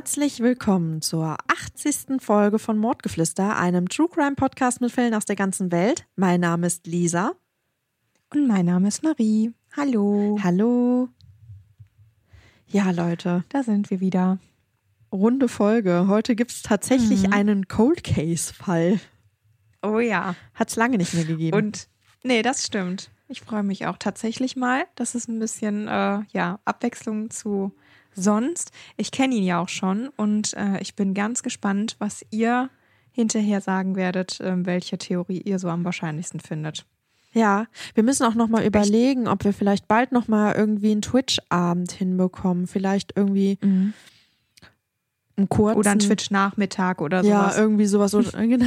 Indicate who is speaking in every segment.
Speaker 1: Herzlich willkommen zur 80. Folge von Mordgeflüster, einem True Crime Podcast mit Fällen aus der ganzen Welt. Mein Name ist Lisa.
Speaker 2: Und mein Name ist Marie. Hallo.
Speaker 1: Hallo. Ja, Leute.
Speaker 2: Da sind wir wieder.
Speaker 1: Runde Folge. Heute gibt es tatsächlich mhm. einen Cold Case-Fall.
Speaker 2: Oh ja.
Speaker 1: Hat es lange nicht mehr gegeben.
Speaker 2: Und nee, das stimmt. Ich freue mich auch tatsächlich mal. Das ist ein bisschen äh, ja, Abwechslung zu sonst. Ich kenne ihn ja auch schon und äh, ich bin ganz gespannt, was ihr hinterher sagen werdet, äh, welche Theorie ihr so am wahrscheinlichsten findet.
Speaker 1: Ja, wir müssen auch nochmal überlegen, ob wir vielleicht bald nochmal irgendwie einen Twitch-Abend hinbekommen. Vielleicht irgendwie mhm. einen kurzen.
Speaker 2: Oder einen Twitch-Nachmittag oder
Speaker 1: sowas. Ja, irgendwie sowas. Oder, genau.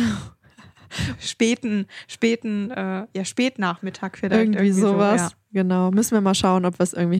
Speaker 2: späten, späten, äh, ja, Spätnachmittag vielleicht.
Speaker 1: Irgendwie, irgendwie sowas. So, ja. Genau. Müssen wir mal schauen, ob wir es irgendwie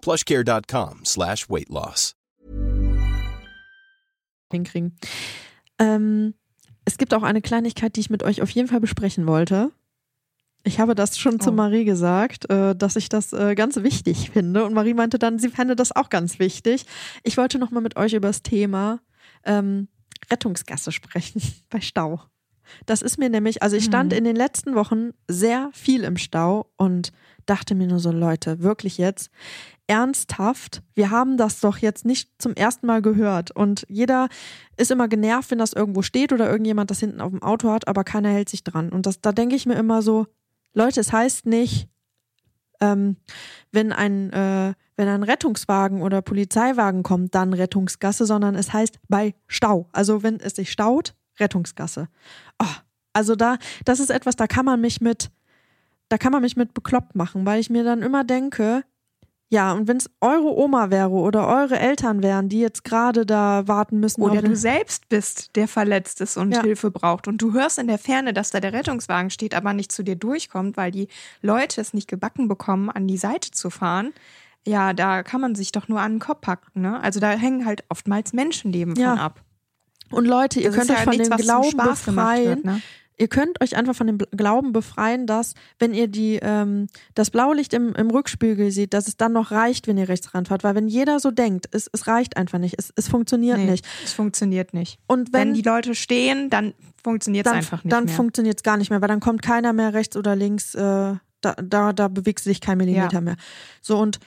Speaker 3: plushcare.com slash weight loss.
Speaker 1: Hinkriegen. Ähm, es gibt auch eine Kleinigkeit, die ich mit euch auf jeden Fall besprechen wollte. Ich habe das schon oh. zu Marie gesagt, äh, dass ich das äh, ganz wichtig finde. Und Marie meinte dann, sie fände das auch ganz wichtig. Ich wollte nochmal mit euch über das Thema ähm, Rettungsgasse sprechen bei Stau. Das ist mir nämlich, also ich stand mhm. in den letzten Wochen sehr viel im Stau und dachte mir nur so, Leute, wirklich jetzt, ernsthaft, wir haben das doch jetzt nicht zum ersten Mal gehört. Und jeder ist immer genervt, wenn das irgendwo steht oder irgendjemand das hinten auf dem Auto hat, aber keiner hält sich dran. Und das, da denke ich mir immer so, Leute, es heißt nicht, ähm, wenn ein, äh, wenn ein Rettungswagen oder Polizeiwagen kommt, dann Rettungsgasse, sondern es heißt bei Stau. Also wenn es sich staut, Rettungsgasse. Oh, also da, das ist etwas, da kann man mich mit, da kann man mich mit bekloppt machen, weil ich mir dann immer denke, ja, und wenn es eure Oma wäre oder eure Eltern wären, die jetzt gerade da warten müssen.
Speaker 2: Oder du selbst bist, der verletzt ist und ja. Hilfe braucht. Und du hörst in der Ferne, dass da der Rettungswagen steht, aber nicht zu dir durchkommt, weil die Leute es nicht gebacken bekommen, an die Seite zu fahren. Ja, da kann man sich doch nur an den Kopf packen. Ne? Also da hängen halt oftmals Menschenleben ja. von ab.
Speaker 1: Und Leute, ihr das könnt euch ja von nichts, dem Glauben befreien. Wird, ne? Ihr könnt euch einfach von dem Glauben befreien, dass, wenn ihr die, ähm, das Blaulicht im, im Rückspiegel seht, dass es dann noch reicht, wenn ihr rechts ranfahrt. Weil wenn jeder so denkt, es, es reicht einfach nicht. Es, es funktioniert nee, nicht.
Speaker 2: Es funktioniert nicht. Und wenn, wenn die Leute stehen, dann funktioniert es einfach nicht
Speaker 1: dann funktioniert es gar nicht mehr, weil dann kommt keiner mehr rechts oder links. Äh, da, da, da bewegt sich kein Millimeter ja. mehr. So und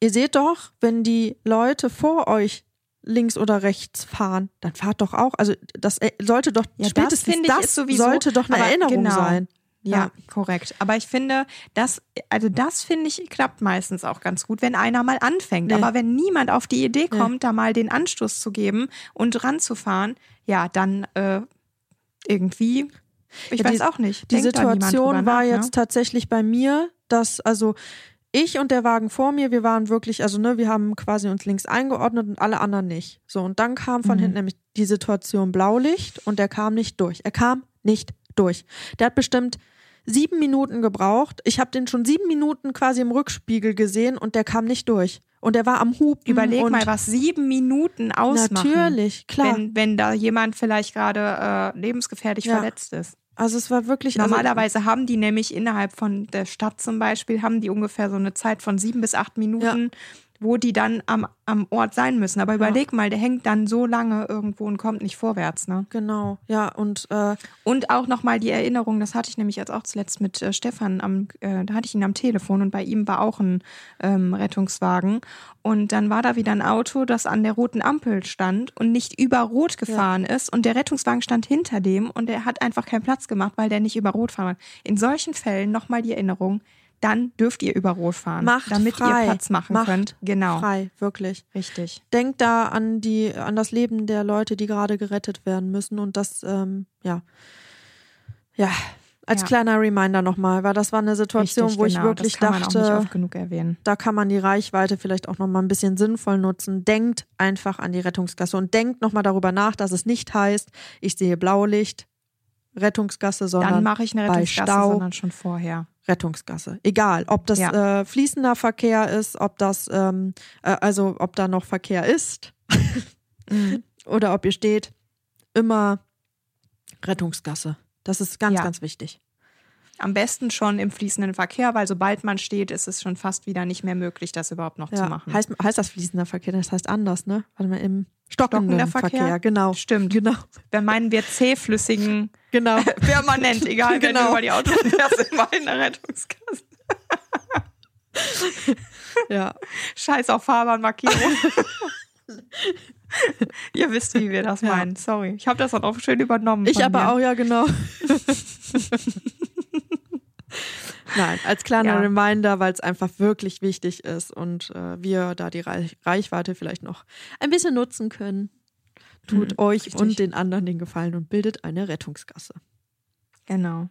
Speaker 1: ihr seht doch, wenn die Leute vor euch links oder rechts fahren, dann fahrt doch auch. Also das äh, sollte doch ja, spätestens das, das sowieso, sollte doch eine Erinnerung genau. sein.
Speaker 2: Ja, ja, korrekt. Aber ich finde, das, also das finde ich, klappt meistens auch ganz gut, wenn einer mal anfängt. Nee. Aber wenn niemand auf die Idee kommt, nee. da mal den Anstoß zu geben und ranzufahren, ja, dann äh, irgendwie, ich ja, weiß
Speaker 1: die,
Speaker 2: auch nicht.
Speaker 1: Die Situation war nach, jetzt ne? tatsächlich bei mir, dass, also ich und der Wagen vor mir, wir waren wirklich, also ne, wir haben quasi uns links eingeordnet und alle anderen nicht. So, und dann kam von mhm. hinten nämlich die Situation Blaulicht und der kam nicht durch. Er kam nicht durch. Der hat bestimmt sieben Minuten gebraucht. Ich habe den schon sieben Minuten quasi im Rückspiegel gesehen und der kam nicht durch. Und er war am Hub.
Speaker 2: Überleg mal, was sieben Minuten ausmachen.
Speaker 1: Natürlich, klar.
Speaker 2: Wenn, wenn da jemand vielleicht gerade äh, lebensgefährlich ja. verletzt ist.
Speaker 1: Also es war wirklich.
Speaker 2: Also Normalerweise also, haben die nämlich innerhalb von der Stadt zum Beispiel, haben die ungefähr so eine Zeit von sieben bis acht Minuten, ja wo die dann am, am Ort sein müssen. Aber überleg mal, der hängt dann so lange irgendwo und kommt nicht vorwärts. Ne?
Speaker 1: Genau, ja. Und, äh,
Speaker 2: und auch nochmal die Erinnerung, das hatte ich nämlich jetzt auch zuletzt mit äh, Stefan, am, äh, da hatte ich ihn am Telefon und bei ihm war auch ein ähm, Rettungswagen. Und dann war da wieder ein Auto, das an der roten Ampel stand und nicht über Rot gefahren ja. ist. Und der Rettungswagen stand hinter dem und er hat einfach keinen Platz gemacht, weil der nicht über Rot fahren. In solchen Fällen nochmal die Erinnerung, dann dürft ihr über Rot fahren,
Speaker 1: Macht
Speaker 2: damit
Speaker 1: frei.
Speaker 2: ihr Platz machen
Speaker 1: Macht
Speaker 2: könnt. Genau.
Speaker 1: Frei, wirklich.
Speaker 2: Richtig.
Speaker 1: Denkt da an die, an das Leben der Leute, die gerade gerettet werden müssen und das, ähm, ja, ja, Als
Speaker 2: Ja.
Speaker 1: kleiner Reminder nochmal, weil das war eine Situation,
Speaker 2: Richtig,
Speaker 1: wo ich
Speaker 2: genau.
Speaker 1: wirklich
Speaker 2: auch nicht
Speaker 1: dachte, da kann man die Reichweite vielleicht auch nochmal ein bisschen sinnvoll nutzen. Denkt einfach an die Rettungsgasse und denkt nochmal darüber nach, dass es nicht heißt, ich sehe Blaulicht, Rettungsgasse,
Speaker 2: Dann
Speaker 1: sondern
Speaker 2: mache ich eine
Speaker 1: bei
Speaker 2: Rettungsgasse,
Speaker 1: Stau-
Speaker 2: sondern schon vorher.
Speaker 1: Rettungsgasse. Egal, ob das
Speaker 2: Ja.
Speaker 1: äh, fließender Verkehr ist, ob das, ähm, äh, also ob da noch Verkehr ist
Speaker 2: Mhm.
Speaker 1: oder ob ihr steht, immer Rettungsgasse. Das ist ganz,
Speaker 2: Ja.
Speaker 1: ganz wichtig.
Speaker 2: Am besten schon im fließenden Verkehr, weil sobald man steht, ist es schon fast wieder nicht mehr möglich, das überhaupt noch zu
Speaker 1: Ja.
Speaker 2: machen.
Speaker 1: Heißt, heißt das fließender Verkehr? Das heißt anders, ne? Warte mal, im stockenden
Speaker 2: Stockender
Speaker 1: Verkehr.
Speaker 2: Verkehr?
Speaker 1: Genau.
Speaker 2: Stimmt.
Speaker 1: Genau.
Speaker 2: Dann meinen wir zähflüssigen,
Speaker 1: Genau.
Speaker 2: permanent, egal, wenn
Speaker 1: Genau.
Speaker 2: du über die Autos fährst, immer in der Rettungskasse.
Speaker 1: ja.
Speaker 2: Scheiß auf Fahrbahnmarkierung. Ihr wisst, wie wir das
Speaker 1: Ja.
Speaker 2: meinen. Sorry. Ich habe das dann auch schön übernommen.
Speaker 1: Ich aber
Speaker 2: mir.
Speaker 1: auch, ja, genau. Nein, als kleiner
Speaker 2: Ja.
Speaker 1: Reminder, weil es einfach wirklich wichtig ist und äh, wir da die Reich Reichweite vielleicht noch ein bisschen nutzen können. Tut
Speaker 2: Mhm,
Speaker 1: euch
Speaker 2: richtig.
Speaker 1: und den anderen den Gefallen und bildet eine Rettungsgasse.
Speaker 2: Genau.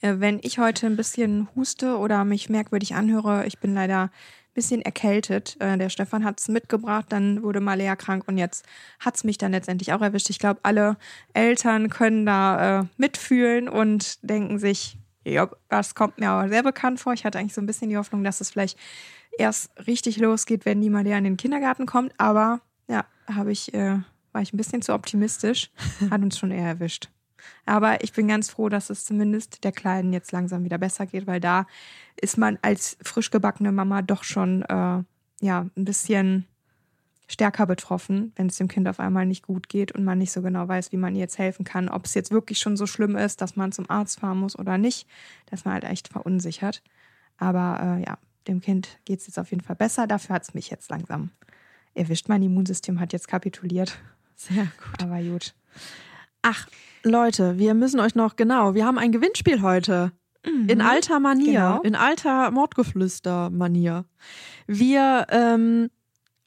Speaker 2: Äh, Wenn ich heute ein bisschen huste oder mich merkwürdig anhöre, ich bin leider ein bisschen erkältet. Äh, Der Stefan hat es mitgebracht, dann wurde Malea krank und jetzt hat es mich dann letztendlich auch erwischt. Ich glaube, alle Eltern können da äh, mitfühlen und denken sich, ja, das kommt mir aber sehr bekannt vor. Ich hatte eigentlich so ein bisschen die Hoffnung, dass es vielleicht erst richtig losgeht, wenn die Malea in den Kindergarten kommt. Aber ja, habe ich, äh, war ich ein bisschen zu optimistisch. Hat uns schon eher erwischt. Aber ich bin ganz froh, dass es zumindest der Kleinen jetzt langsam wieder besser geht, weil da ist man als frisch gebackene Mama doch schon äh, ja ein bisschen stärker betroffen, wenn es dem Kind auf einmal nicht gut geht und man nicht so genau weiß, wie man ihr jetzt helfen kann, ob es jetzt wirklich schon so schlimm ist, dass man zum Arzt fahren muss oder nicht. Da ist man halt echt verunsichert. Aber äh, ja, dem Kind geht es jetzt auf jeden Fall besser. Dafür hat es mich jetzt langsam erwischt. Mein Immunsystem hat jetzt kapituliert.
Speaker 1: Sehr gut.
Speaker 2: Aber gut.
Speaker 1: Ach, Leute, wir müssen euch noch, genau, wir haben ein Gewinnspiel heute. In alter Manier,
Speaker 2: Genau.
Speaker 1: in alter Mordgeflüster-Manier. Wir ähm,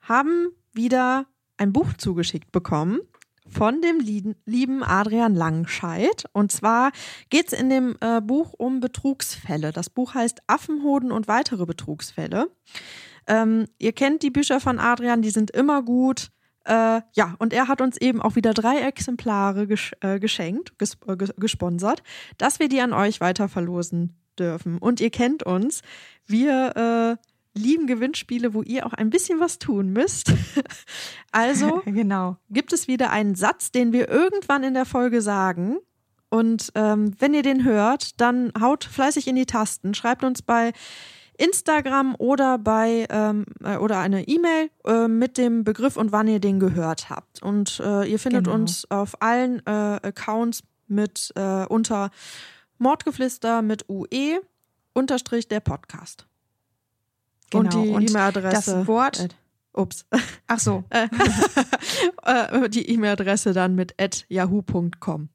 Speaker 1: haben wieder ein Buch zugeschickt bekommen von dem lieben, lieben Adrian Langscheid. Und zwar geht es in dem äh, Buch um Betrugsfälle. Das Buch heißt Affenhoden und weitere Betrugsfälle. Ähm, ihr kennt die Bücher von Adrian, die sind immer gut. Äh, ja, und er hat uns eben auch wieder drei Exemplare gesch äh, geschenkt, ges äh, ges gesponsert, dass wir die an euch weiter verlosen dürfen. Und ihr kennt uns. Wir äh, lieben Gewinnspiele, wo ihr auch ein bisschen was tun müsst. also
Speaker 2: genau.
Speaker 1: gibt es wieder einen Satz, den wir irgendwann in der Folge sagen. Und ähm, wenn ihr den hört, dann haut fleißig in die Tasten, schreibt uns bei Instagram oder bei ähm, äh, oder eine E-Mail äh, mit dem Begriff und wann ihr den gehört habt. Und äh, ihr findet
Speaker 2: Genau.
Speaker 1: uns auf allen äh, Accounts mit äh, unter Mordgeflüster mit UE unterstrich der Podcast. Und
Speaker 2: Genau.
Speaker 1: die
Speaker 2: Und
Speaker 1: E-Mail-Adresse.
Speaker 2: das Wort-
Speaker 1: Äh, ups.
Speaker 2: Ach so.
Speaker 1: Die E-Mail-Adresse dann mit yahoo.com.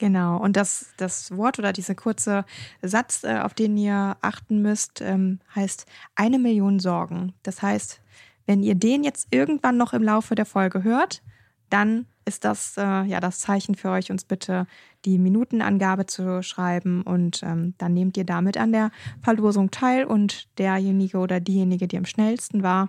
Speaker 2: Genau, und das, das Wort oder dieser kurze Satz, äh, auf den ihr achten müsst, ähm, heißt eine Million Sorgen. Das heißt, wenn ihr den jetzt irgendwann noch im Laufe der Folge hört, dann ist das äh, ja das Zeichen für euch, uns bitte die Minutenangabe zu schreiben und ähm, dann nehmt ihr damit an der Verlosung teil und derjenige oder diejenige, die am schnellsten war,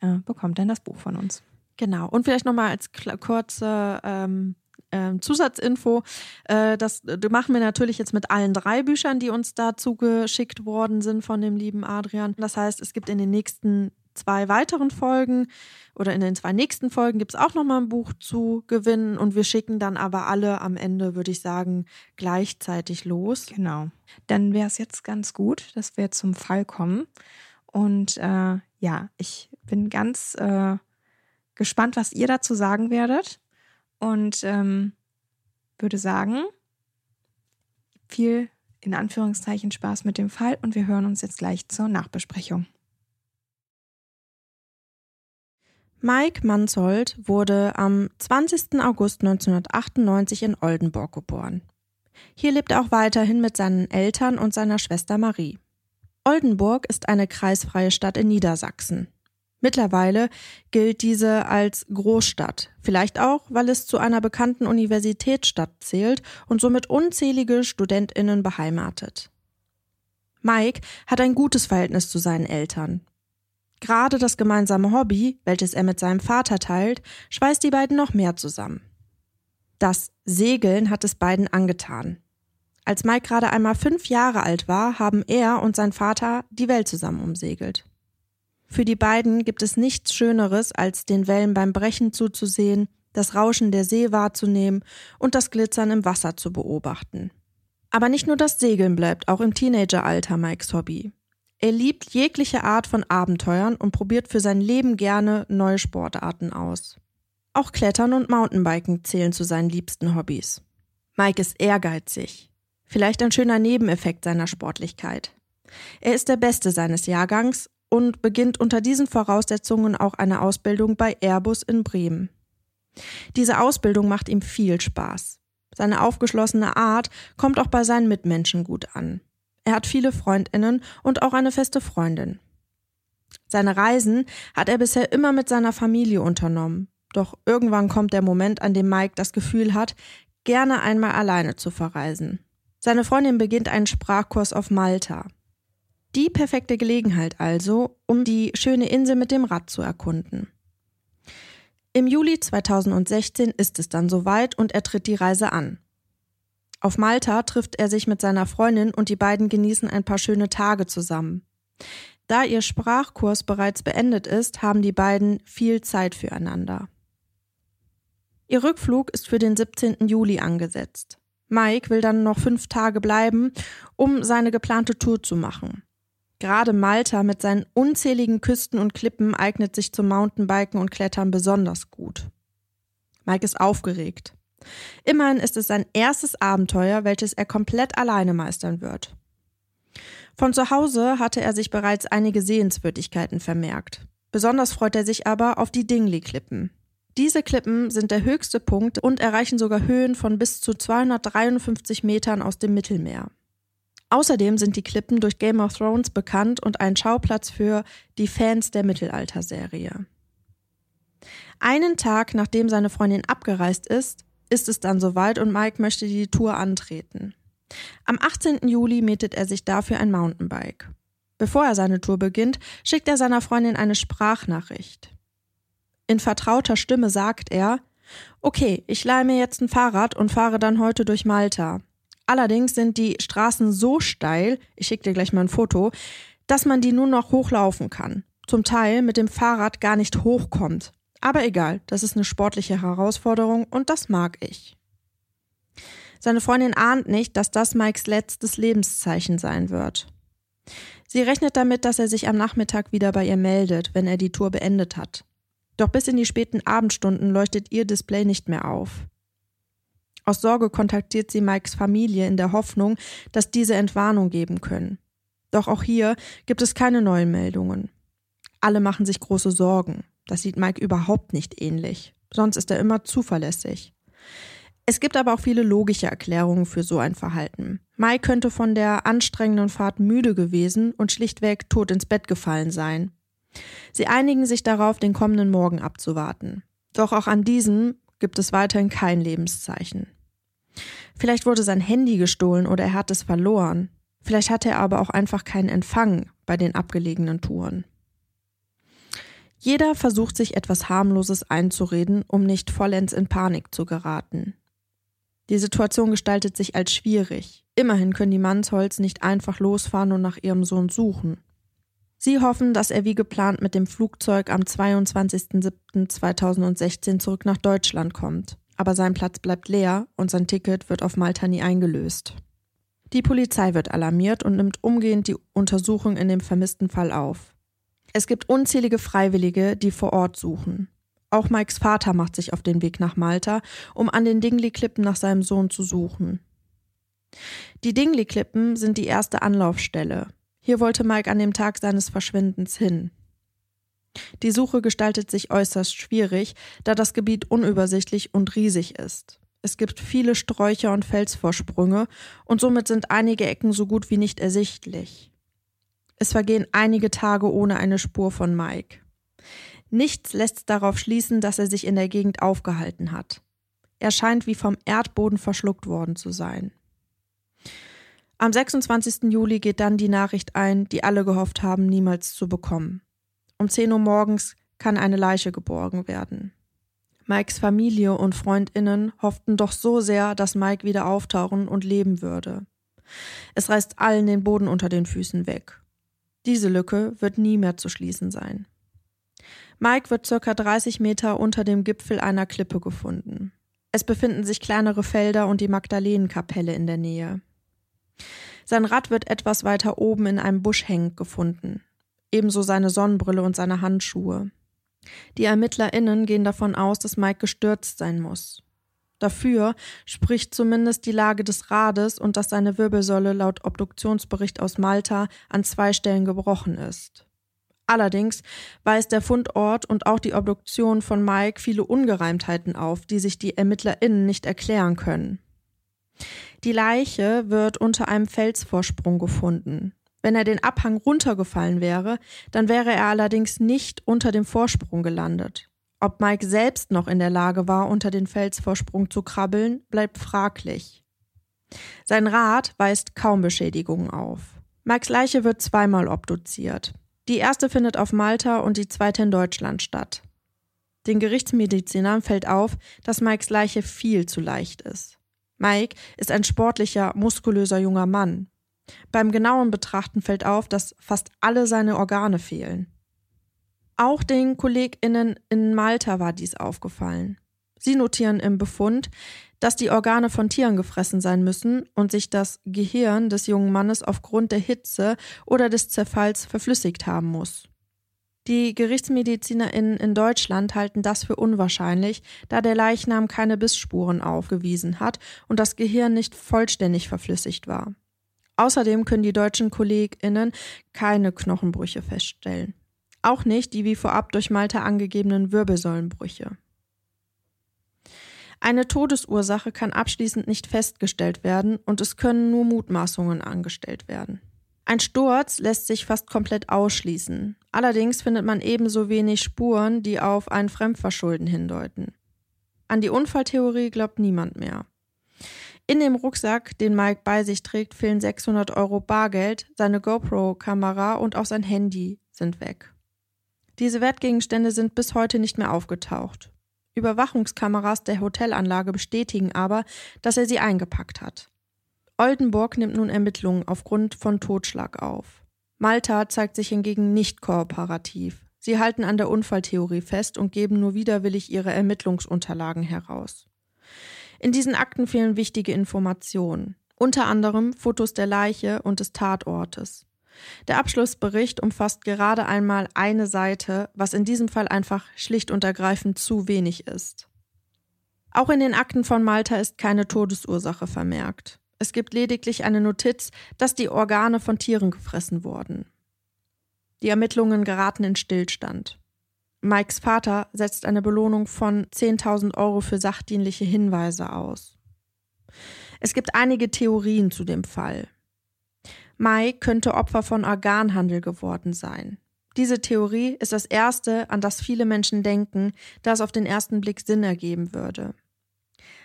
Speaker 2: äh, bekommt dann das Buch von uns.
Speaker 1: Genau. Und vielleicht nochmal als kurze ähm, ähm, Zusatzinfo. Äh, das machen wir natürlich jetzt mit allen drei Büchern, die uns da zugeschickt worden sind von dem lieben Adrian. Das heißt, es gibt in den nächsten zwei weiteren Folgen oder in den zwei nächsten Folgen gibt es auch nochmal ein Buch zu gewinnen und wir schicken dann aber alle am Ende, würde ich sagen, gleichzeitig los.
Speaker 2: Genau. Dann wäre es jetzt ganz gut, dass wir zum Fall kommen. Und äh, ja, ich bin ganz äh, gespannt, was ihr dazu sagen werdet. Und ähm, würde sagen, viel in Anführungszeichen Spaß mit dem Fall und wir hören uns jetzt gleich zur Nachbesprechung.
Speaker 4: Mike Manzold wurde am 20. August 1998 in Oldenburg geboren. Hier lebt er auch weiterhin mit seinen Eltern und seiner Schwester Marie. Oldenburg ist eine kreisfreie Stadt in Niedersachsen.
Speaker 1: Mittlerweile gilt diese als Großstadt, vielleicht auch, weil es zu einer bekannten Universitätsstadt zählt und somit unzählige Studentinnen beheimatet. Mike hat ein gutes Verhältnis zu seinen Eltern. Gerade das gemeinsame Hobby, welches er mit seinem Vater teilt, schweißt die beiden noch mehr zusammen. Das Segeln hat es beiden angetan. Als Mike gerade einmal fünf Jahre alt war, haben er und sein Vater die Welt zusammen umsegelt. Für die beiden gibt es nichts Schöneres, als den Wellen beim Brechen zuzusehen, das Rauschen der See wahrzunehmen und das Glitzern im Wasser zu beobachten. Aber nicht nur das Segeln bleibt auch im Teenageralter Mikes Hobby. Er liebt jegliche Art von Abenteuern und probiert für sein Leben gerne neue Sportarten aus. Auch Klettern und Mountainbiken zählen zu seinen liebsten Hobbys. Mike ist ehrgeizig. Vielleicht ein schöner Nebeneffekt seiner Sportlichkeit. Er ist der Beste seines Jahrgangs und beginnt unter diesen Voraussetzungen auch eine Ausbildung bei Airbus in Bremen. Diese Ausbildung macht ihm viel Spaß. Seine aufgeschlossene Art kommt auch bei seinen Mitmenschen gut an. Er hat viele Freundinnen und auch eine feste Freundin. Seine Reisen hat er bisher immer mit seiner Familie unternommen. Doch irgendwann kommt der Moment, an dem Mike das Gefühl hat, gerne einmal alleine zu verreisen. Seine Freundin beginnt einen Sprachkurs auf Malta. Die perfekte Gelegenheit also, um die schöne Insel mit dem Rad zu erkunden. Im Juli 2016 ist es dann soweit und er tritt die Reise an. Auf Malta trifft er sich mit seiner Freundin und die beiden genießen ein paar schöne Tage zusammen. Da ihr Sprachkurs bereits beendet ist, haben die beiden viel Zeit füreinander. Ihr Rückflug ist für den 17. Juli angesetzt. Mike will dann noch fünf Tage bleiben, um seine geplante Tour zu machen. Gerade Malta mit seinen unzähligen Küsten und Klippen eignet sich zum Mountainbiken und Klettern besonders gut. Mike ist aufgeregt. Immerhin ist es sein erstes Abenteuer, welches er komplett alleine meistern wird. Von zu Hause hatte er sich bereits einige Sehenswürdigkeiten vermerkt. Besonders freut er sich aber auf die Dingley-Klippen. Diese Klippen sind der höchste Punkt und erreichen sogar Höhen von bis zu 253 Metern aus dem Mittelmeer. Außerdem sind die Klippen durch Game of Thrones bekannt und ein Schauplatz für die Fans der Mittelalterserie. Einen Tag nachdem seine Freundin abgereist ist, ist es dann soweit und Mike möchte die Tour antreten. Am 18. Juli mietet er sich dafür ein Mountainbike. Bevor er seine Tour beginnt, schickt er seiner Freundin eine Sprachnachricht. In vertrauter Stimme sagt er, Okay, ich leihe mir jetzt ein Fahrrad und fahre dann heute durch Malta. Allerdings sind die Straßen so steil, ich schicke dir gleich mal ein Foto, dass man die nur noch hochlaufen kann. Zum Teil mit dem Fahrrad gar nicht hochkommt. Aber egal, das ist eine sportliche Herausforderung und das mag ich. Seine Freundin ahnt nicht, dass das Mikes letztes Lebenszeichen sein wird. Sie rechnet damit, dass er sich am Nachmittag wieder bei ihr meldet, wenn er die Tour beendet hat. Doch bis in die späten Abendstunden leuchtet ihr Display nicht mehr auf. Aus Sorge kontaktiert sie Mikes Familie in der Hoffnung, dass diese Entwarnung geben können. Doch auch hier gibt es keine neuen Meldungen. Alle machen sich große Sorgen. Das sieht Mike überhaupt nicht ähnlich. Sonst ist er immer zuverlässig. Es gibt aber auch viele logische Erklärungen für so ein Verhalten. Mike könnte von der anstrengenden Fahrt müde gewesen und schlichtweg tot ins Bett gefallen sein. Sie einigen sich darauf, den kommenden Morgen abzuwarten. Doch auch an diesem gibt es weiterhin kein Lebenszeichen. Vielleicht wurde sein Handy gestohlen oder er hat es verloren. Vielleicht hatte er aber auch einfach keinen Empfang bei den abgelegenen Touren. Jeder versucht sich etwas harmloses einzureden, um nicht vollends in Panik zu geraten. Die Situation gestaltet sich als schwierig. Immerhin können die Mannsholz nicht einfach losfahren und nach ihrem Sohn suchen. Sie hoffen, dass er wie geplant mit dem Flugzeug am 22.07.2016 zurück nach Deutschland kommt. Aber sein Platz bleibt leer und sein Ticket wird auf Malta nie eingelöst. Die Polizei wird alarmiert und nimmt umgehend die Untersuchung in dem vermissten Fall auf. Es gibt unzählige Freiwillige, die vor Ort suchen. Auch Mikes Vater macht sich auf den Weg nach Malta, um an den Dingley-Klippen nach seinem Sohn zu suchen. Die Dingley-Klippen sind die erste Anlaufstelle. Hier wollte Mike an dem Tag seines Verschwindens hin. Die Suche gestaltet sich äußerst schwierig, da das Gebiet unübersichtlich und riesig ist. Es gibt viele Sträucher und Felsvorsprünge und somit sind einige Ecken so gut wie nicht ersichtlich. Es vergehen einige Tage ohne eine Spur von Mike. Nichts lässt darauf schließen, dass er sich in der Gegend aufgehalten hat. Er scheint wie vom Erdboden verschluckt worden zu sein. Am 26. Juli geht dann die Nachricht ein, die alle gehofft haben, niemals zu bekommen. Um 10 Uhr morgens kann eine Leiche geborgen werden. Mikes Familie und Freundinnen hofften doch so sehr, dass Mike wieder auftauchen und leben würde. Es reißt allen den Boden unter den Füßen weg. Diese Lücke wird nie mehr zu schließen sein. Mike wird circa 30 Meter unter dem Gipfel einer Klippe gefunden. Es befinden sich kleinere Felder und die Magdalenenkapelle in der Nähe. Sein Rad wird etwas weiter oben in einem Busch hängend gefunden. Ebenso seine Sonnenbrille und seine Handschuhe. Die ErmittlerInnen gehen davon aus, dass Mike gestürzt sein muss. Dafür spricht zumindest die Lage des Rades und dass seine Wirbelsäule laut Obduktionsbericht aus Malta an zwei Stellen gebrochen ist. Allerdings weist der Fundort und auch die Obduktion von Mike viele Ungereimtheiten auf, die sich die ErmittlerInnen nicht erklären können. Die Leiche wird unter einem Felsvorsprung gefunden. Wenn er den Abhang runtergefallen wäre, dann wäre er allerdings nicht unter dem Vorsprung gelandet. Ob Mike selbst noch in der Lage war, unter den Felsvorsprung zu krabbeln, bleibt fraglich. Sein Rad weist kaum Beschädigungen auf. Mikes Leiche wird zweimal obduziert. Die erste findet auf Malta und die zweite in Deutschland statt. Den Gerichtsmedizinern fällt auf, dass Mikes Leiche viel zu leicht ist. Mike ist ein sportlicher, muskulöser junger Mann. Beim genauen Betrachten fällt auf, dass fast alle seine Organe fehlen. Auch den KollegInnen in Malta war dies aufgefallen. Sie notieren im Befund, dass die Organe von Tieren gefressen sein müssen und sich das Gehirn des jungen Mannes aufgrund der Hitze oder des Zerfalls verflüssigt haben muss. Die GerichtsmedizinerInnen in Deutschland halten das für unwahrscheinlich, da der Leichnam keine Bissspuren aufgewiesen hat und das Gehirn nicht vollständig verflüssigt war. Außerdem können die deutschen KollegInnen keine Knochenbrüche feststellen. Auch nicht die wie vorab durch Malta angegebenen Wirbelsäulenbrüche. Eine Todesursache kann abschließend nicht festgestellt werden und es können nur Mutmaßungen angestellt werden. Ein Sturz lässt sich fast komplett ausschließen. Allerdings findet man ebenso wenig Spuren, die auf ein Fremdverschulden hindeuten. An die Unfalltheorie glaubt niemand mehr. In dem Rucksack, den Mike bei sich trägt, fehlen 600 Euro Bargeld, seine GoPro-Kamera und auch sein Handy sind weg. Diese Wertgegenstände sind bis heute nicht mehr aufgetaucht. Überwachungskameras der Hotelanlage bestätigen aber, dass er sie eingepackt hat. Oldenburg nimmt nun Ermittlungen aufgrund von Totschlag auf. Malta zeigt sich hingegen nicht kooperativ. Sie halten an der Unfalltheorie fest und geben nur widerwillig ihre Ermittlungsunterlagen heraus. In diesen Akten fehlen wichtige Informationen, unter anderem Fotos der Leiche und des Tatortes. Der Abschlussbericht umfasst gerade einmal eine Seite, was in diesem Fall einfach schlicht und ergreifend zu wenig ist. Auch in den Akten von Malta ist keine Todesursache vermerkt. Es gibt lediglich eine Notiz, dass die Organe von Tieren gefressen wurden. Die Ermittlungen geraten in Stillstand. Mikes Vater setzt eine Belohnung von 10.000 Euro für sachdienliche Hinweise aus. Es gibt einige Theorien zu dem Fall. Mai könnte Opfer von Organhandel geworden sein. Diese Theorie ist das erste, an das viele Menschen denken, da es auf den ersten Blick Sinn ergeben würde.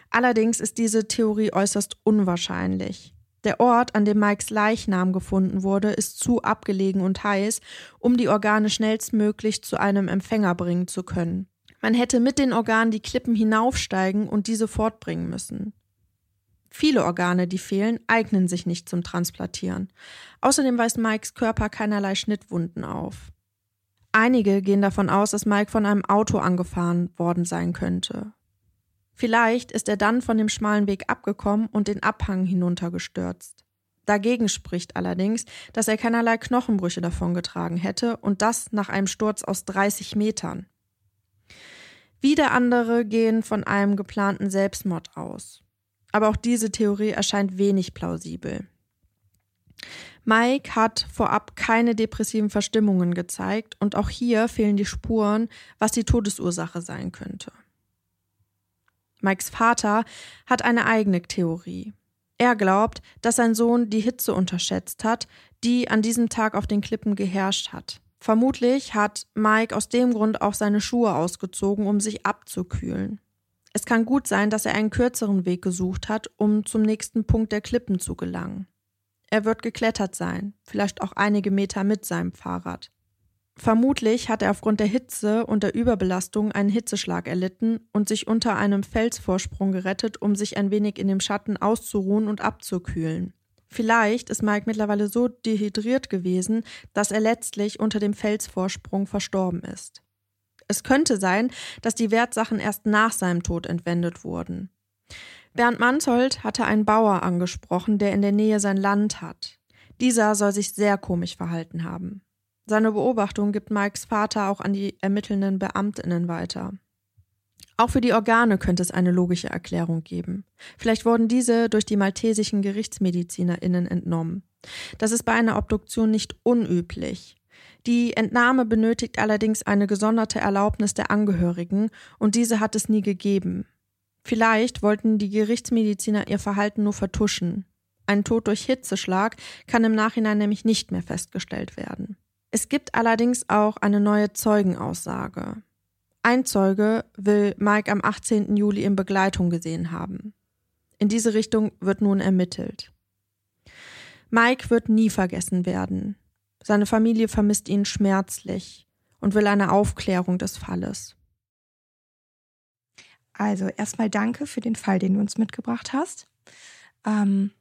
Speaker 1: Allerdings ist diese Theorie äußerst unwahrscheinlich. Der Ort, an dem Mikes Leichnam gefunden wurde, ist zu abgelegen und heiß, um die Organe schnellstmöglich zu einem Empfänger bringen zu können. Man hätte mit den Organen die Klippen hinaufsteigen und diese fortbringen müssen. Viele Organe, die fehlen, eignen sich nicht zum Transplantieren. Außerdem weist Mikes Körper keinerlei Schnittwunden auf. Einige gehen davon aus, dass Mike von einem Auto angefahren worden sein könnte. Vielleicht ist er dann von dem schmalen Weg abgekommen und den Abhang hinuntergestürzt. Dagegen spricht allerdings, dass er keinerlei Knochenbrüche davongetragen hätte und das nach einem Sturz aus 30 Metern. Wieder andere gehen von einem geplanten Selbstmord aus. Aber auch diese Theorie erscheint wenig plausibel. Mike hat vorab keine depressiven Verstimmungen gezeigt und auch hier fehlen die Spuren, was die Todesursache sein könnte. Mikes Vater hat eine eigene Theorie. Er glaubt, dass sein Sohn die Hitze unterschätzt hat, die an diesem Tag auf den Klippen geherrscht hat. Vermutlich hat Mike aus dem Grund auch seine Schuhe ausgezogen, um sich abzukühlen. Es kann gut sein, dass er einen kürzeren Weg gesucht hat, um zum nächsten Punkt der Klippen zu gelangen. Er wird geklettert sein, vielleicht auch einige Meter mit seinem Fahrrad. Vermutlich hat er aufgrund der Hitze und der Überbelastung einen Hitzeschlag erlitten und sich unter einem Felsvorsprung gerettet, um sich ein wenig in dem Schatten auszuruhen und abzukühlen. Vielleicht ist Mike mittlerweile so dehydriert gewesen, dass er letztlich unter dem Felsvorsprung verstorben ist. Es könnte sein, dass die Wertsachen erst nach seinem Tod entwendet wurden. Bernd Manzold hatte einen Bauer angesprochen, der in der Nähe sein Land hat. Dieser soll sich sehr komisch verhalten haben. Seine Beobachtung gibt Mikes Vater auch an die ermittelnden Beamtinnen weiter. Auch für die Organe könnte es eine logische Erklärung geben. Vielleicht wurden diese durch die maltesischen Gerichtsmedizinerinnen entnommen. Das ist bei einer Obduktion nicht unüblich. Die Entnahme benötigt allerdings eine gesonderte Erlaubnis der Angehörigen und diese hat es nie gegeben. Vielleicht wollten die Gerichtsmediziner ihr Verhalten nur vertuschen. Ein Tod durch Hitzeschlag kann im Nachhinein nämlich nicht mehr festgestellt werden. Es gibt allerdings auch eine neue Zeugenaussage. Ein Zeuge will Mike am 18. Juli in Begleitung gesehen haben. In diese Richtung wird nun ermittelt. Mike wird nie vergessen werden. Seine Familie vermisst ihn schmerzlich und will eine Aufklärung des Falles.
Speaker 2: Also erstmal danke für den Fall, den du uns mitgebracht hast. Ähm,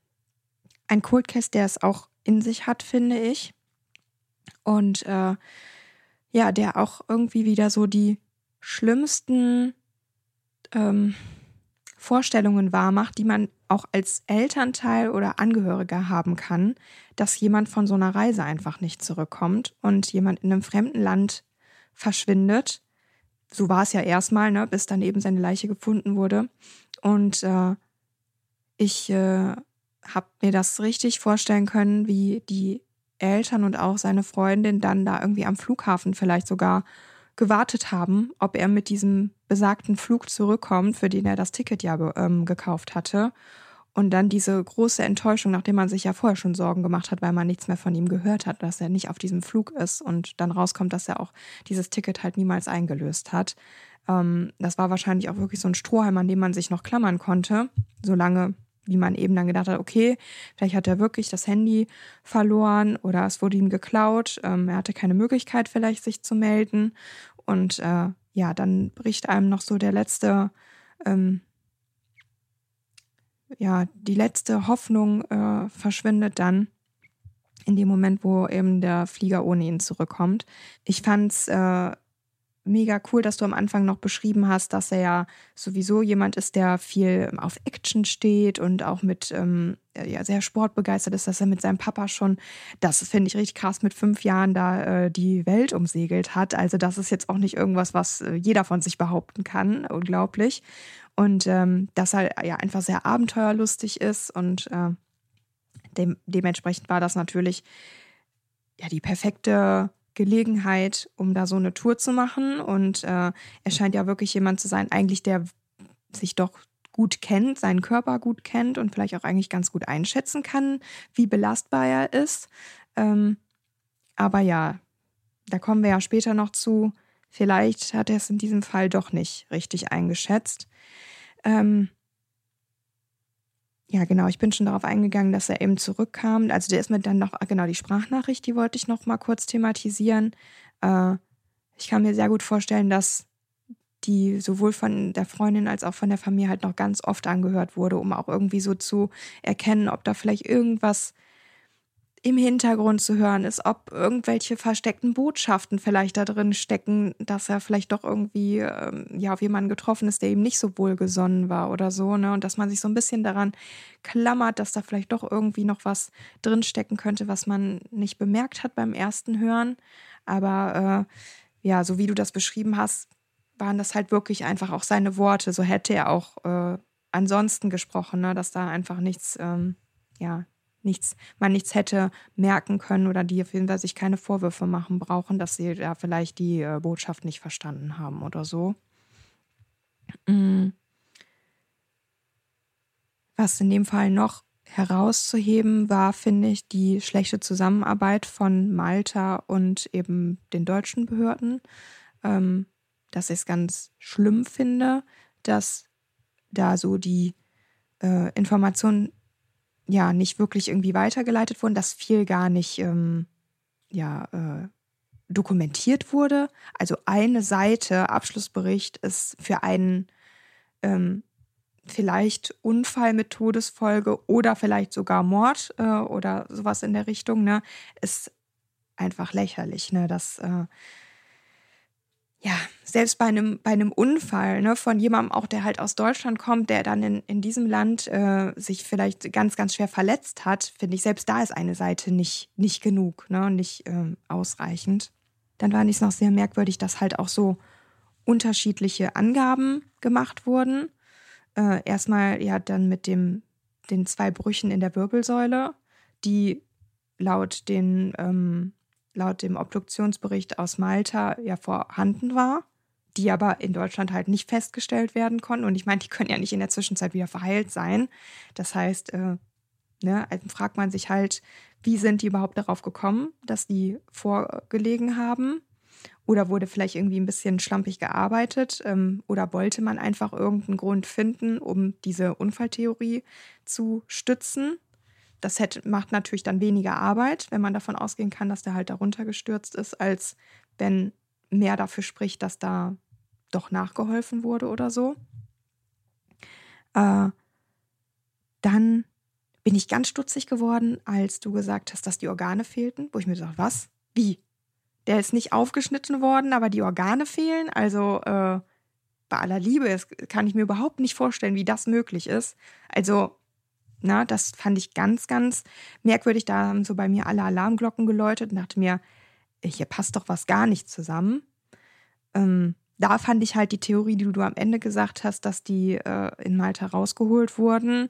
Speaker 2: ein Coldcast, der es auch in sich hat, finde ich und äh, ja, der auch irgendwie wieder so die schlimmsten ähm, Vorstellungen wahrmacht, die man auch als Elternteil oder Angehöriger haben kann, dass jemand von so einer Reise einfach nicht zurückkommt und jemand in einem fremden Land verschwindet. So war es ja erstmal, ne, bis dann eben seine Leiche gefunden wurde. Und äh, ich äh, habe mir das richtig vorstellen können, wie die Eltern und auch seine Freundin dann da irgendwie am Flughafen vielleicht sogar gewartet haben, ob er mit diesem besagten Flug zurückkommt, für den er das Ticket ja ähm, gekauft hatte. Und dann diese große Enttäuschung, nachdem man sich ja vorher schon Sorgen gemacht hat, weil man nichts mehr von ihm gehört hat, dass er nicht auf diesem Flug ist und dann rauskommt, dass er auch dieses Ticket halt niemals eingelöst hat. Ähm, das war wahrscheinlich auch wirklich so ein Strohhalm, an dem man sich noch klammern konnte, solange wie man eben dann gedacht hat, okay, vielleicht hat er wirklich das Handy verloren oder es wurde ihm geklaut, ähm, er hatte keine Möglichkeit vielleicht sich zu melden und äh, ja, dann bricht einem noch so der letzte, ähm, ja, die letzte Hoffnung äh, verschwindet dann in dem Moment, wo eben der Flieger ohne ihn zurückkommt. Ich fand's äh, mega cool, dass du am Anfang noch beschrieben hast, dass er ja sowieso jemand ist, der viel auf Action steht und auch mit ähm, ja, sehr sportbegeistert ist, dass er mit seinem Papa schon, das finde ich richtig krass, mit fünf Jahren da äh, die Welt umsegelt hat. Also das ist jetzt auch nicht irgendwas, was äh, jeder von sich behaupten kann. Unglaublich. Und ähm, dass er ja einfach sehr abenteuerlustig ist und äh, dem, dementsprechend war das natürlich ja die perfekte Gelegenheit, um da so eine Tour zu machen. Und äh, er scheint ja wirklich jemand zu sein, eigentlich der sich doch gut kennt, seinen Körper gut kennt und vielleicht auch eigentlich ganz gut einschätzen kann, wie belastbar er ist. Ähm, aber ja, da kommen wir ja später noch zu. Vielleicht hat er es in diesem Fall doch nicht richtig eingeschätzt. Ähm, ja, genau, ich bin schon darauf eingegangen, dass er eben zurückkam. Also der ist mir dann noch, genau, die Sprachnachricht, die wollte ich noch mal kurz thematisieren. Äh, ich kann mir sehr gut vorstellen, dass die sowohl von der Freundin als auch von der Familie halt noch ganz oft angehört wurde, um auch irgendwie so zu erkennen, ob da vielleicht irgendwas im Hintergrund zu hören ist, ob irgendwelche versteckten Botschaften vielleicht da drin stecken, dass er vielleicht doch irgendwie ähm, ja auf jemanden getroffen ist, der ihm nicht so wohlgesonnen war oder so, ne? Und dass man sich so ein bisschen daran klammert, dass da vielleicht doch irgendwie noch was drin stecken könnte, was man nicht bemerkt hat beim ersten Hören. Aber äh, ja, so wie du das beschrieben hast, waren das halt wirklich einfach auch seine Worte. So hätte er auch äh, ansonsten gesprochen, ne? dass da einfach nichts, ähm, ja, nichts, man nichts hätte merken können oder die auf jeden Fall sich keine Vorwürfe machen brauchen, dass sie da vielleicht die äh, Botschaft nicht verstanden haben oder so. Mhm. Was in dem Fall noch herauszuheben war, finde ich, die schlechte Zusammenarbeit von Malta und eben den deutschen Behörden. Ähm, dass ich es ganz schlimm finde, dass da so die äh, Informationen ja nicht wirklich irgendwie weitergeleitet wurden, dass viel gar nicht ähm, ja, äh, dokumentiert wurde. Also eine Seite Abschlussbericht ist für einen ähm, vielleicht Unfall mit Todesfolge oder vielleicht sogar Mord äh, oder sowas in der Richtung, ne, ist einfach lächerlich, ne, dass äh, ja, selbst bei einem, bei einem Unfall ne, von jemandem auch, der halt aus Deutschland kommt, der dann in, in diesem Land äh, sich vielleicht ganz, ganz schwer verletzt hat, finde ich, selbst da ist eine Seite nicht, nicht genug, ne, nicht äh, ausreichend. Dann ich es noch sehr merkwürdig, dass halt auch so unterschiedliche Angaben gemacht wurden. Äh, erstmal ja dann mit dem, den zwei Brüchen in der Wirbelsäule, die laut den ähm, laut dem Obduktionsbericht aus Malta ja vorhanden war, die aber in Deutschland halt nicht festgestellt werden konnten. Und ich meine, die können ja nicht in der Zwischenzeit wieder verheilt sein. Das heißt, äh, ne, also fragt man sich halt, wie sind die überhaupt darauf gekommen, dass die vorgelegen haben? Oder wurde vielleicht irgendwie ein bisschen schlampig gearbeitet? Ähm, oder wollte man einfach irgendeinen Grund finden, um diese Unfalltheorie zu stützen? Das hätte, macht natürlich dann weniger Arbeit, wenn man davon ausgehen kann, dass der halt darunter gestürzt ist, als wenn mehr dafür spricht, dass da doch nachgeholfen wurde oder so. Äh, dann bin ich ganz stutzig geworden, als du gesagt hast, dass die Organe fehlten, wo ich mir dachte, was? Wie? Der ist nicht aufgeschnitten worden, aber die Organe fehlen? Also äh, bei aller Liebe, das kann ich mir überhaupt nicht vorstellen, wie das möglich ist. Also na, das fand ich ganz, ganz merkwürdig. Da haben so bei mir alle Alarmglocken geläutet und dachte mir, hier passt doch was gar nicht zusammen. Ähm, da fand ich halt die Theorie, die du am Ende gesagt hast, dass die äh, in Malta rausgeholt wurden,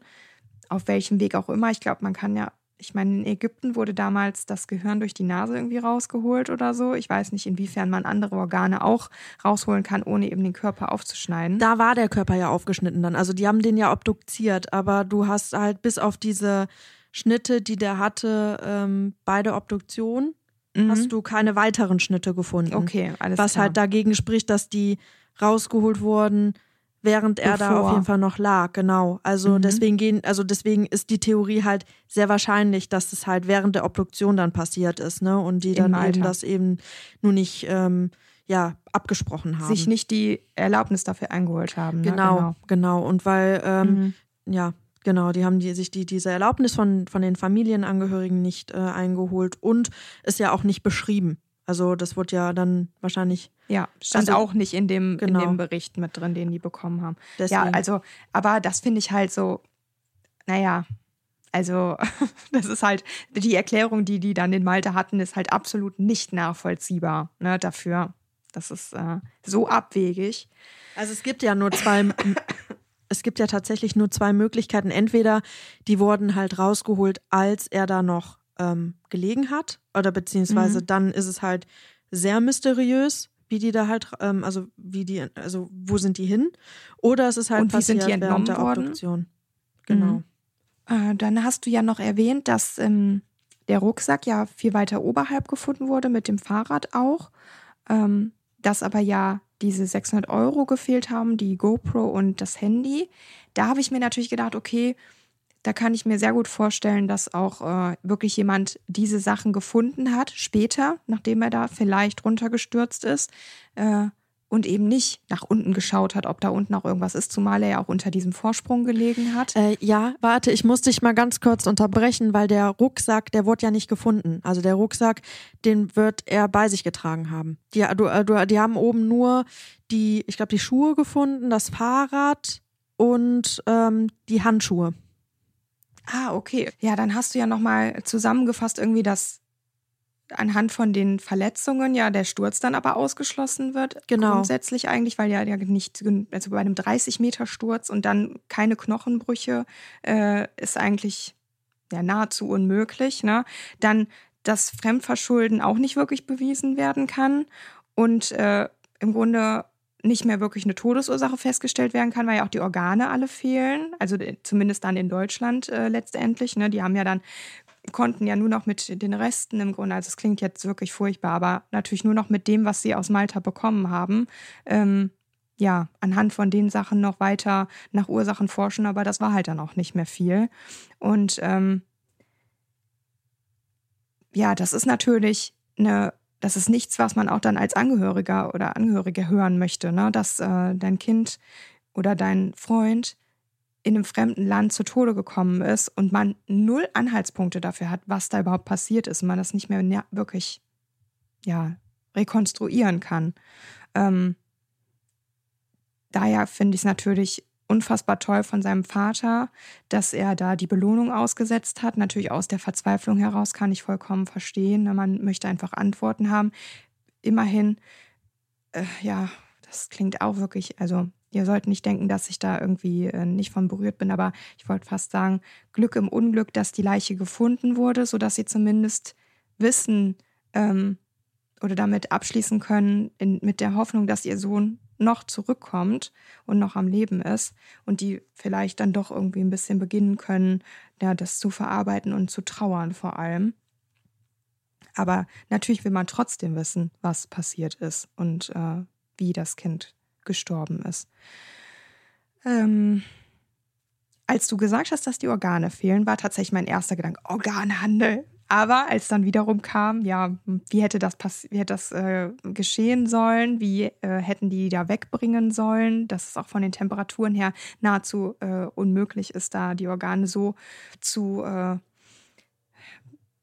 Speaker 2: auf welchem Weg auch immer. Ich glaube, man kann ja ich meine, in Ägypten wurde damals das Gehirn durch die Nase irgendwie rausgeholt oder so. Ich weiß nicht, inwiefern man andere Organe auch rausholen kann, ohne eben den Körper aufzuschneiden.
Speaker 1: Da war der Körper ja aufgeschnitten dann. Also die haben den ja obduziert, aber du hast halt bis auf diese Schnitte, die der hatte, ähm, bei der Obduktion, mhm. hast du keine weiteren Schnitte gefunden.
Speaker 2: Okay, alles
Speaker 1: Was
Speaker 2: klar.
Speaker 1: halt dagegen spricht, dass die rausgeholt wurden während er Bevor. da auf jeden Fall noch lag, genau. Also mhm. deswegen gehen, also deswegen ist die Theorie halt sehr wahrscheinlich, dass es halt während der Obduktion dann passiert ist, ne? Und die dann eben das eben nur nicht ähm, ja, abgesprochen haben.
Speaker 2: Sich nicht die Erlaubnis dafür eingeholt haben.
Speaker 1: Ne? Genau, genau, genau. Und weil, ähm, mhm. ja, genau, die haben die, sich die, diese Erlaubnis von, von den Familienangehörigen nicht äh, eingeholt und ist ja auch nicht beschrieben. Also das wurde ja dann wahrscheinlich.
Speaker 2: Ja, stand also, auch nicht in dem, genau. in dem Bericht mit drin, den die bekommen haben. Deswegen. Ja, also, aber das finde ich halt so, naja, also das ist halt, die Erklärung, die die dann in Malte hatten, ist halt absolut nicht nachvollziehbar ne, dafür. Das ist äh, so abwegig.
Speaker 1: Also es gibt ja nur zwei, es gibt ja tatsächlich nur zwei Möglichkeiten. Entweder die wurden halt rausgeholt, als er da noch ähm, gelegen hat. Oder beziehungsweise mhm. dann ist es halt sehr mysteriös, wie die da halt, ähm, also wie die, also wo sind die hin? Oder es ist halt
Speaker 2: Und wie sind die entnommen der
Speaker 1: Obduktion. Genau.
Speaker 2: Mhm. Äh, dann hast du ja noch erwähnt, dass ähm, der Rucksack ja viel weiter oberhalb gefunden wurde, mit dem Fahrrad auch. Ähm, dass aber ja diese 600 Euro gefehlt haben, die GoPro und das Handy. Da habe ich mir natürlich gedacht, okay, da kann ich mir sehr gut vorstellen, dass auch äh, wirklich jemand diese Sachen gefunden hat, später, nachdem er da vielleicht runtergestürzt ist. Äh, und eben nicht nach unten geschaut hat, ob da unten noch irgendwas ist, zumal er ja auch unter diesem Vorsprung gelegen hat.
Speaker 1: Äh, ja, warte, ich muss dich mal ganz kurz unterbrechen, weil der Rucksack, der wurde ja nicht gefunden. Also der Rucksack, den wird er bei sich getragen haben. Die, du, äh, die haben oben nur die, ich glaube, die Schuhe gefunden, das Fahrrad und ähm, die Handschuhe.
Speaker 2: Ah, okay. Ja, dann hast du ja nochmal zusammengefasst irgendwie, dass anhand von den Verletzungen ja der Sturz dann aber ausgeschlossen wird.
Speaker 1: Genau.
Speaker 2: Grundsätzlich eigentlich, weil ja, ja nicht, also bei einem 30 Meter Sturz und dann keine Knochenbrüche äh, ist eigentlich ja nahezu unmöglich. Ne? Dann, dass Fremdverschulden auch nicht wirklich bewiesen werden kann und äh, im Grunde nicht mehr wirklich eine Todesursache festgestellt werden kann, weil ja auch die Organe alle fehlen. Also zumindest dann in Deutschland äh, letztendlich. Ne? Die haben ja dann, konnten ja nur noch mit den Resten im Grunde, also es klingt jetzt wirklich furchtbar, aber natürlich nur noch mit dem, was sie aus Malta bekommen haben, ähm, ja, anhand von den Sachen noch weiter nach Ursachen forschen, aber das war halt dann auch nicht mehr viel. Und ähm, ja, das ist natürlich eine das ist nichts, was man auch dann als Angehöriger oder Angehörige hören möchte, ne? dass äh, dein Kind oder dein Freund in einem fremden Land zu Tode gekommen ist und man null Anhaltspunkte dafür hat, was da überhaupt passiert ist und man das nicht mehr wirklich ja, rekonstruieren kann. Ähm, daher finde ich es natürlich unfassbar toll von seinem Vater, dass er da die Belohnung ausgesetzt hat. Natürlich aus der Verzweiflung heraus kann ich vollkommen verstehen. Ne? Man möchte einfach Antworten haben. Immerhin, äh, ja, das klingt auch wirklich, also ihr sollt nicht denken, dass ich da irgendwie äh, nicht von berührt bin, aber ich wollte fast sagen, Glück im Unglück, dass die Leiche gefunden wurde, sodass sie zumindest wissen ähm, oder damit abschließen können, in, mit der Hoffnung, dass ihr Sohn noch zurückkommt und noch am Leben ist und die vielleicht dann doch irgendwie ein bisschen beginnen können, ja, das zu verarbeiten und zu trauern vor allem. Aber natürlich will man trotzdem wissen, was passiert ist und äh, wie das Kind gestorben ist. Ähm, als du gesagt hast, dass die Organe fehlen, war tatsächlich mein erster Gedanke, Organhandel. Aber als dann wiederum kam, ja, wie hätte das, wie hätte das äh, geschehen sollen? Wie äh, hätten die da wegbringen sollen? Dass es auch von den Temperaturen her nahezu äh, unmöglich ist, da die Organe so zu äh,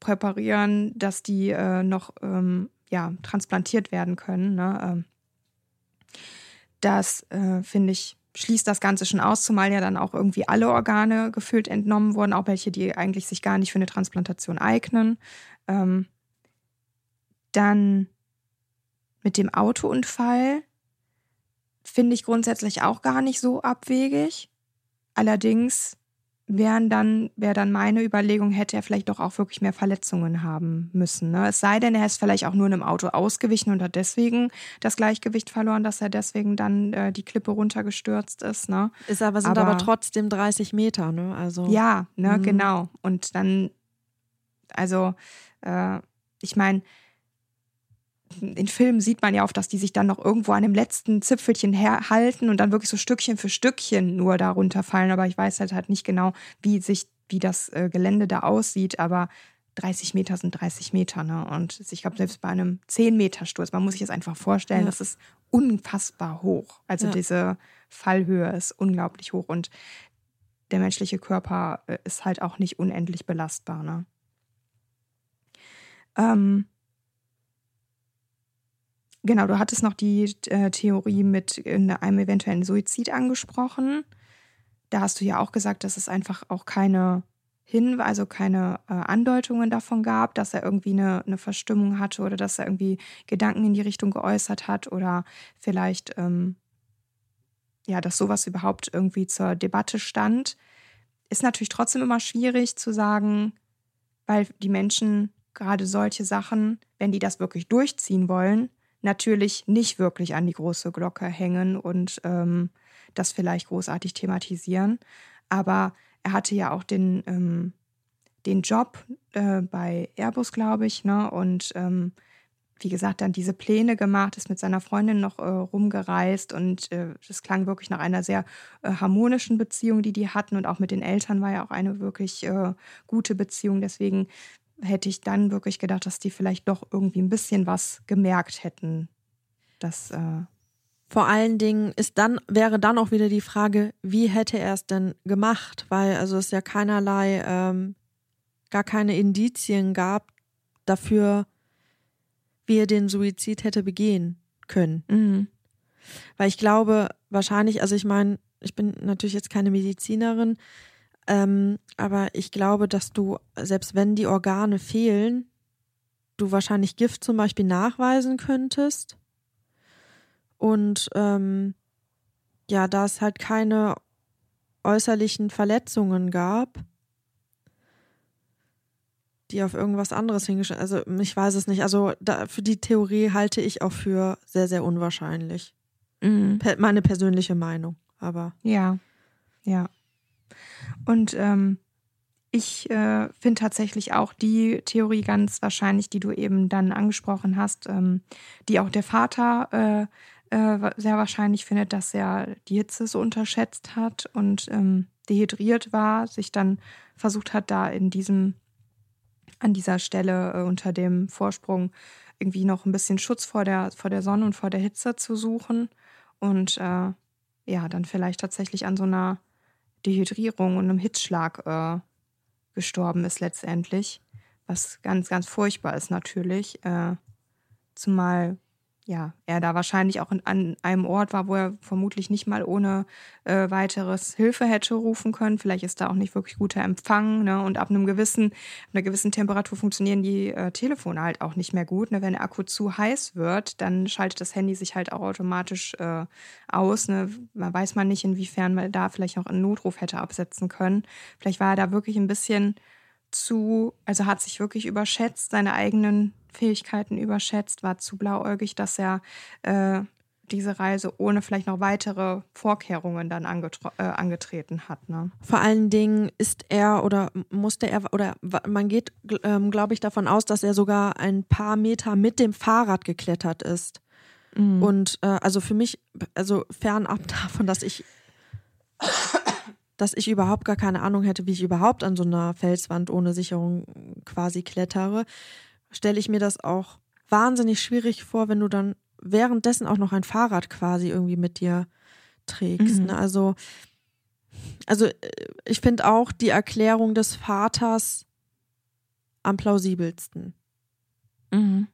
Speaker 2: präparieren, dass die äh, noch ähm, ja, transplantiert werden können. Ne? Ähm, das äh, finde ich schließt das Ganze schon aus, zumal ja dann auch irgendwie alle Organe gefühlt entnommen wurden, auch welche, die eigentlich sich gar nicht für eine Transplantation eignen. Ähm, dann mit dem Autounfall finde ich grundsätzlich auch gar nicht so abwegig. Allerdings wären dann, wäre dann meine Überlegung, hätte er vielleicht doch auch wirklich mehr Verletzungen haben müssen. Ne? Es sei denn, er ist vielleicht auch nur in einem Auto ausgewichen und hat deswegen das Gleichgewicht verloren, dass er deswegen dann äh, die Klippe runtergestürzt ist. Ne?
Speaker 1: Ist aber, sind aber, aber trotzdem 30 Meter, ne? Also.
Speaker 2: Ja, ne, mhm. genau. Und dann, also, äh, ich meine, in Filmen sieht man ja oft, dass die sich dann noch irgendwo an dem letzten Zipfelchen halten und dann wirklich so Stückchen für Stückchen nur darunter fallen. Aber ich weiß halt halt nicht genau, wie sich, wie das äh, Gelände da aussieht. Aber 30 Meter sind 30 Meter, ne? Und ich glaube, selbst bei einem 10 Meter Sturz, man muss sich das einfach vorstellen, ja. das ist unfassbar hoch. Also ja. diese Fallhöhe ist unglaublich hoch und der menschliche Körper äh, ist halt auch nicht unendlich belastbar, ne? Ähm, Genau, du hattest noch die äh, Theorie mit einem eventuellen Suizid angesprochen. Da hast du ja auch gesagt, dass es einfach auch keine Hin, also keine äh, Andeutungen davon gab, dass er irgendwie eine, eine Verstimmung hatte oder dass er irgendwie Gedanken in die Richtung geäußert hat oder vielleicht, ähm, ja, dass sowas überhaupt irgendwie zur Debatte stand. Ist natürlich trotzdem immer schwierig zu sagen, weil die Menschen gerade solche Sachen, wenn die das wirklich durchziehen wollen, natürlich nicht wirklich an die große Glocke hängen und ähm, das vielleicht großartig thematisieren. Aber er hatte ja auch den, ähm, den Job äh, bei Airbus, glaube ich, ne? Und ähm, wie gesagt, dann diese Pläne gemacht, ist mit seiner Freundin noch äh, rumgereist und äh, das klang wirklich nach einer sehr äh, harmonischen Beziehung, die die hatten und auch mit den Eltern war ja auch eine wirklich äh, gute Beziehung. Deswegen hätte ich dann wirklich gedacht, dass die vielleicht doch irgendwie ein bisschen was gemerkt hätten. Das, äh
Speaker 1: Vor allen Dingen ist dann, wäre dann auch wieder die Frage, wie hätte er es denn gemacht? Weil also es ja keinerlei, ähm, gar keine Indizien gab dafür, wie er den Suizid hätte begehen können. Mhm. Weil ich glaube, wahrscheinlich, also ich meine, ich bin natürlich jetzt keine Medizinerin, ähm, aber ich glaube, dass du, selbst wenn die Organe fehlen, du wahrscheinlich Gift zum Beispiel nachweisen könntest. Und ähm, ja, da es halt keine äußerlichen Verletzungen gab, die auf irgendwas anderes hingestellt, also ich weiß es nicht. Also da, für die Theorie halte ich auch für sehr, sehr unwahrscheinlich. Mhm. meine persönliche Meinung, aber.
Speaker 2: Ja, ja. Und ähm, ich äh, finde tatsächlich auch die Theorie ganz wahrscheinlich, die du eben dann angesprochen hast, ähm, die auch der Vater äh, äh, sehr wahrscheinlich findet, dass er die Hitze so unterschätzt hat und ähm, dehydriert war, sich dann versucht hat, da in diesem, an dieser Stelle äh, unter dem Vorsprung irgendwie noch ein bisschen Schutz vor der, vor der Sonne und vor der Hitze zu suchen. Und äh, ja, dann vielleicht tatsächlich an so einer Dehydrierung und einem Hitzschlag äh, gestorben ist letztendlich, was ganz, ganz furchtbar ist natürlich, äh, zumal ja, er da wahrscheinlich auch in, an einem Ort war, wo er vermutlich nicht mal ohne äh, weiteres Hilfe hätte rufen können. Vielleicht ist da auch nicht wirklich guter Empfang. Ne? Und ab einem gewissen, einer gewissen Temperatur funktionieren die äh, Telefone halt auch nicht mehr gut. Ne? Wenn der Akku zu heiß wird, dann schaltet das Handy sich halt auch automatisch äh, aus. Ne? Man weiß man nicht, inwiefern man da vielleicht noch einen Notruf hätte absetzen können. Vielleicht war er da wirklich ein bisschen zu, also hat sich wirklich überschätzt, seine eigenen Fähigkeiten überschätzt, war zu blauäugig, dass er äh, diese Reise ohne vielleicht noch weitere Vorkehrungen dann äh, angetreten hat. Ne?
Speaker 1: Vor allen Dingen ist er oder musste er oder man geht, ähm, glaube ich, davon aus, dass er sogar ein paar Meter mit dem Fahrrad geklettert ist. Mhm. Und äh, also für mich, also fernab davon, dass ich dass ich überhaupt gar keine Ahnung hätte, wie ich überhaupt an so einer Felswand ohne Sicherung quasi klettere, stelle ich mir das auch wahnsinnig schwierig vor, wenn du dann währenddessen auch noch ein Fahrrad quasi irgendwie mit dir trägst. Mhm. Ne? Also, also äh, ich finde auch die Erklärung des Vaters am plausibelsten.
Speaker 2: Mhm.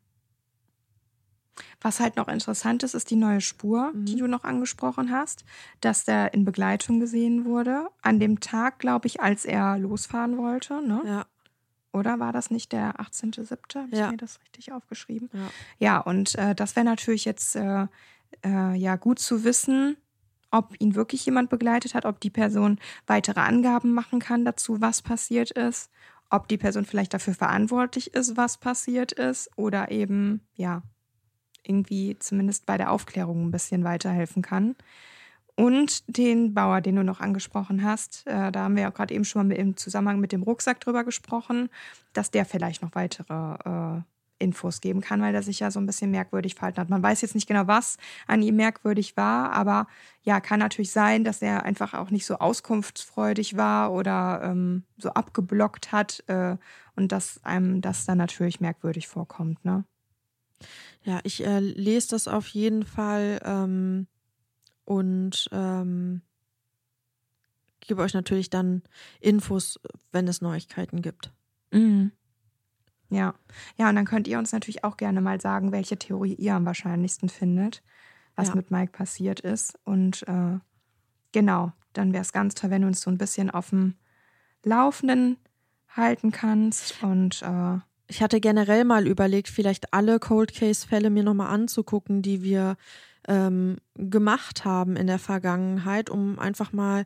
Speaker 2: Was halt noch interessant ist, ist die neue Spur, mhm. die du noch angesprochen hast, dass der in Begleitung gesehen wurde. An dem Tag, glaube ich, als er losfahren wollte. Ne?
Speaker 1: Ja.
Speaker 2: Oder war das nicht der 18.07.? Habe ich
Speaker 1: ja.
Speaker 2: mir das richtig aufgeschrieben?
Speaker 1: Ja,
Speaker 2: ja und äh, das wäre natürlich jetzt äh, äh, ja gut zu wissen, ob ihn wirklich jemand begleitet hat, ob die Person weitere Angaben machen kann dazu, was passiert ist, ob die Person vielleicht dafür verantwortlich ist, was passiert ist, oder eben, ja, irgendwie zumindest bei der Aufklärung ein bisschen weiterhelfen kann. Und den Bauer, den du noch angesprochen hast, äh, da haben wir ja gerade eben schon mal im Zusammenhang mit dem Rucksack drüber gesprochen, dass der vielleicht noch weitere äh, Infos geben kann, weil der sich ja so ein bisschen merkwürdig verhalten hat. Man weiß jetzt nicht genau, was an ihm merkwürdig war, aber ja, kann natürlich sein, dass er einfach auch nicht so auskunftsfreudig war oder ähm, so abgeblockt hat äh, und dass einem das dann natürlich merkwürdig vorkommt, ne?
Speaker 1: Ja, ich äh, lese das auf jeden Fall. Ähm und ähm, gebe euch natürlich dann Infos, wenn es Neuigkeiten gibt.
Speaker 2: Mhm. Ja, ja, und dann könnt ihr uns natürlich auch gerne mal sagen, welche Theorie ihr am wahrscheinlichsten findet, was ja. mit Mike passiert ist. Und äh, genau, dann wäre es ganz toll, wenn du uns so ein bisschen auf dem Laufenden halten kannst. Und äh,
Speaker 1: ich hatte generell mal überlegt, vielleicht alle Cold Case-Fälle mir nochmal anzugucken, die wir ähm, gemacht haben in der Vergangenheit, um einfach mal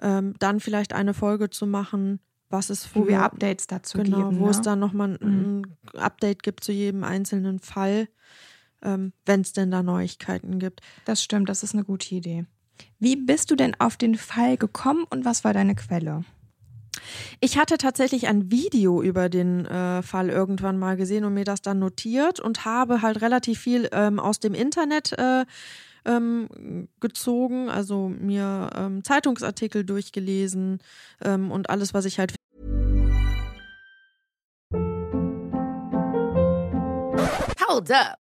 Speaker 1: ähm, dann vielleicht eine Folge zu machen, was es
Speaker 2: wo wir Updates dazu
Speaker 1: genau,
Speaker 2: geben,
Speaker 1: wo ne? es dann nochmal ein, mhm. ein Update gibt zu jedem einzelnen Fall, ähm, wenn es denn da Neuigkeiten gibt.
Speaker 2: Das stimmt, das ist eine gute Idee. Wie bist du denn auf den Fall gekommen und was war deine Quelle?
Speaker 1: Ich hatte tatsächlich ein Video über den äh, Fall irgendwann mal gesehen und mir das dann notiert und habe halt relativ viel ähm, aus dem Internet äh, ähm, gezogen, also mir ähm, Zeitungsartikel durchgelesen ähm, und alles, was ich halt.
Speaker 5: Hold up.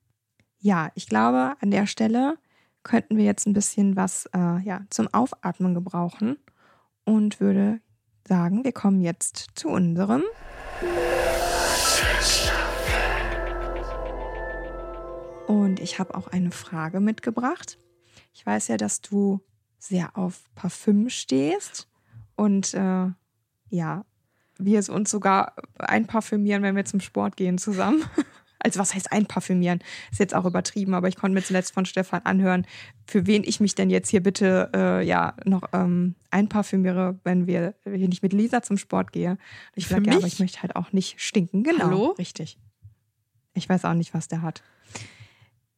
Speaker 2: Ja, ich glaube, an der Stelle könnten wir jetzt ein bisschen was äh, ja, zum Aufatmen gebrauchen und würde sagen, wir kommen jetzt zu unserem. Und ich habe auch eine Frage mitgebracht. Ich weiß ja, dass du sehr auf Parfüm stehst und äh, ja, wir es uns sogar einparfümieren, wenn wir zum Sport gehen zusammen. Also was heißt einparfümieren? Ist jetzt auch übertrieben, aber ich konnte mir zuletzt von Stefan anhören, für wen ich mich denn jetzt hier bitte äh, ja noch ähm, einparfümiere, wenn wir wenn ich mit Lisa zum Sport gehe. Und ich sage, ja, aber ich möchte halt auch nicht stinken. Genau,
Speaker 1: Hallo?
Speaker 2: richtig. Ich weiß auch nicht, was der hat.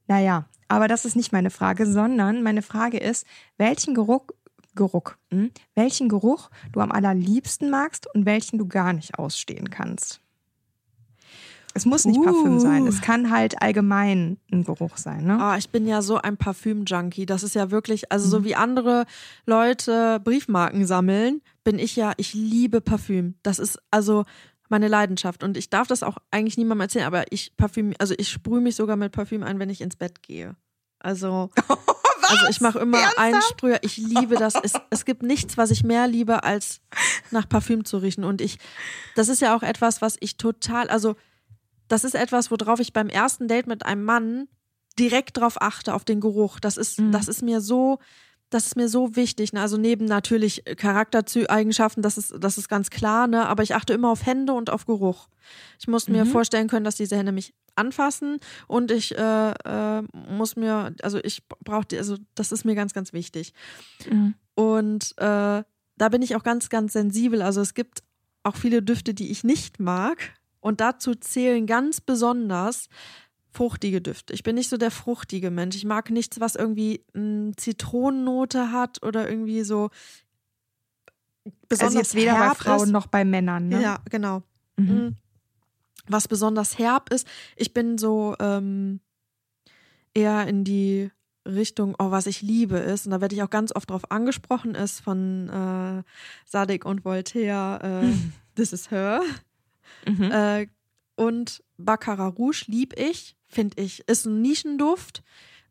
Speaker 2: Naja, aber das ist nicht meine Frage, sondern meine Frage ist, welchen Geruch, Geruch, hm, welchen Geruch du am allerliebsten magst und welchen du gar nicht ausstehen kannst. Es muss nicht
Speaker 1: Uh.
Speaker 2: Parfüm sein, es kann halt allgemein ein Geruch sein, ne?
Speaker 1: Ah, ich bin ja so ein Parfüm-Junkie. Das ist ja wirklich, also so wie andere Leute Briefmarken sammeln, bin ich ja, ich liebe Parfüm. Das ist also meine Leidenschaft. Und ich darf das auch eigentlich niemandem erzählen, aber ich Parfüm, also ich sprühe mich sogar mit Parfüm ein, wenn ich ins Bett gehe. Also, also ich mache immer einen Sprüher. Ich liebe das. Es, es gibt nichts, was ich mehr liebe, als nach Parfüm zu riechen. Und ich, das ist ja auch etwas, was ich total, also das ist etwas, worauf ich beim ersten Date mit einem Mann direkt drauf achte, auf den Geruch. Das ist, das ist mir so, das ist mir so wichtig. Ne? Also neben natürlich Charaktereigenschaften, das ist, das ist ganz klar, ne? aber ich achte immer auf Hände und auf Geruch. Ich muss mir vorstellen können, dass diese Hände mich anfassen und ich äh, äh, muss mir, also ich brauche die, also das ist mir ganz, ganz wichtig. Und äh, da bin ich auch ganz, ganz sensibel. Also es gibt auch viele Düfte, die ich nicht mag. Und dazu zählen ganz besonders fruchtige Düfte. Ich bin nicht so der fruchtige Mensch. Ich mag nichts, was irgendwie eine Zitronennote hat oder irgendwie so besonders
Speaker 2: also jetzt weder bei
Speaker 1: herb
Speaker 2: Frauen
Speaker 1: ist.
Speaker 2: noch bei Männern, ne?
Speaker 1: Ja, genau.
Speaker 2: Mhm.
Speaker 1: Mhm. Was besonders herb ist, ich bin so ähm, eher in die Richtung, oh, was ich liebe ist, und da werde ich auch ganz oft drauf angesprochen, ist von äh, Sadik und Voltaire, äh, This is her.
Speaker 2: Mhm.
Speaker 1: Äh, und Baccarat Rouge lieb ich, finde ich, ist ein Nischenduft.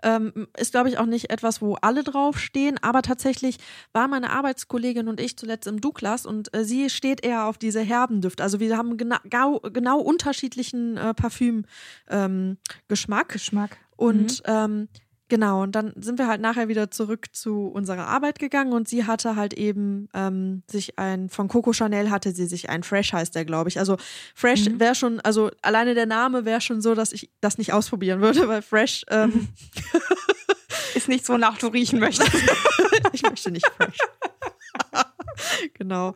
Speaker 1: Ähm, ist, glaube ich, auch nicht etwas, wo alle draufstehen, aber tatsächlich war meine Arbeitskollegin und ich zuletzt im Douglas und äh, sie steht eher auf diese herben Düfte. Also wir haben genau, gau, genau unterschiedlichen äh, Parfüm-Geschmack. Ähm, Geschmack.
Speaker 2: Geschmack.
Speaker 1: Und ähm, genau, und dann sind wir halt nachher wieder zurück zu unserer Arbeit gegangen und sie hatte halt eben ähm, sich ein, von Coco Chanel hatte sie sich ein Fresh heißt der, glaube ich. Also Fresh wäre schon, also alleine der Name wäre schon so, dass ich das nicht ausprobieren würde, weil Fresh, ähm,
Speaker 2: Ist nicht so, nach du riechen möchtest.
Speaker 1: ich möchte nicht Fresh. genau.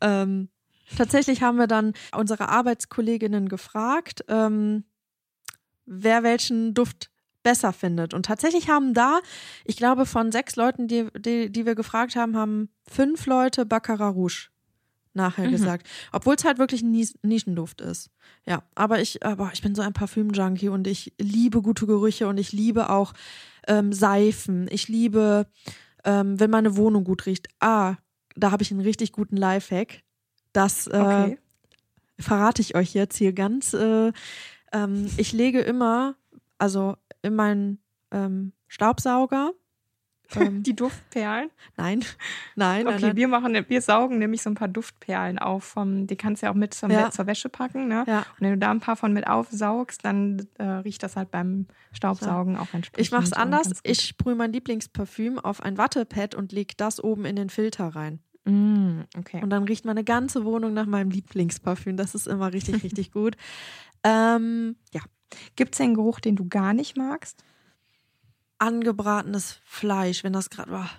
Speaker 1: Ähm, tatsächlich haben wir dann unsere Arbeitskolleginnen gefragt, ähm, wer welchen Duft besser findet. Und tatsächlich haben da, ich glaube, von sechs Leuten, die, die, die wir gefragt haben, haben fünf Leute Baccarat Rouge nachher gesagt. Obwohl es halt wirklich ein Nis Nischenduft ist. Ja, aber ich, aber ich bin so ein Parfüm-Junkie und ich liebe gute Gerüche und ich liebe auch ähm, Seifen. Ich liebe, ähm, wenn meine Wohnung gut riecht. Ah, da habe ich einen richtig guten Lifehack. Das äh,
Speaker 2: Okay.
Speaker 1: verrate ich euch jetzt hier ganz. Äh, ähm, ich lege immer, also in meinen ähm, Staubsauger. Ähm,
Speaker 2: Die Duftperlen.
Speaker 1: nein, nein, nein,
Speaker 2: Okay,
Speaker 1: nein.
Speaker 2: wir machen, wir saugen nämlich so ein paar Duftperlen auf. Vom, die kannst du ja auch mit zum,
Speaker 1: Ja.
Speaker 2: zur Wäsche packen, ne?
Speaker 1: Ja.
Speaker 2: Und wenn du da ein paar von mit aufsaugst, dann äh, riecht das halt beim Staubsaugen auch entsprechend.
Speaker 1: Ich mache es anders. Ich sprühe mein Lieblingsparfüm auf ein Wattepad und lege das oben in den Filter rein.
Speaker 2: Mm, okay.
Speaker 1: Und dann riecht meine ganze Wohnung nach meinem Lieblingsparfüm. Das ist immer richtig, richtig gut. Ähm, ja,
Speaker 2: Gibt es einen Geruch, den du gar nicht magst?
Speaker 1: angebratenes Fleisch, wenn das gerade war.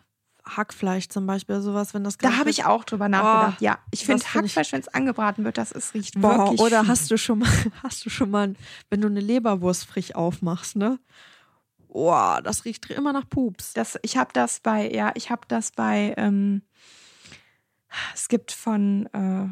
Speaker 1: Hackfleisch zum Beispiel, sowas, wenn das
Speaker 2: Da habe ich auch drüber nachgedacht. ja, ich finde Hackfleisch, wenn es angebraten wird, das ist, riecht
Speaker 1: Boah,
Speaker 2: wirklich.
Speaker 1: oder
Speaker 2: fies.
Speaker 1: hast du schon mal, hast du schon mal, wenn du eine Leberwurst frisch aufmachst, ne? Boah, das riecht immer nach Pups.
Speaker 2: Das, ich habe das bei, ja, ich habe das bei, ähm, es gibt von, äh,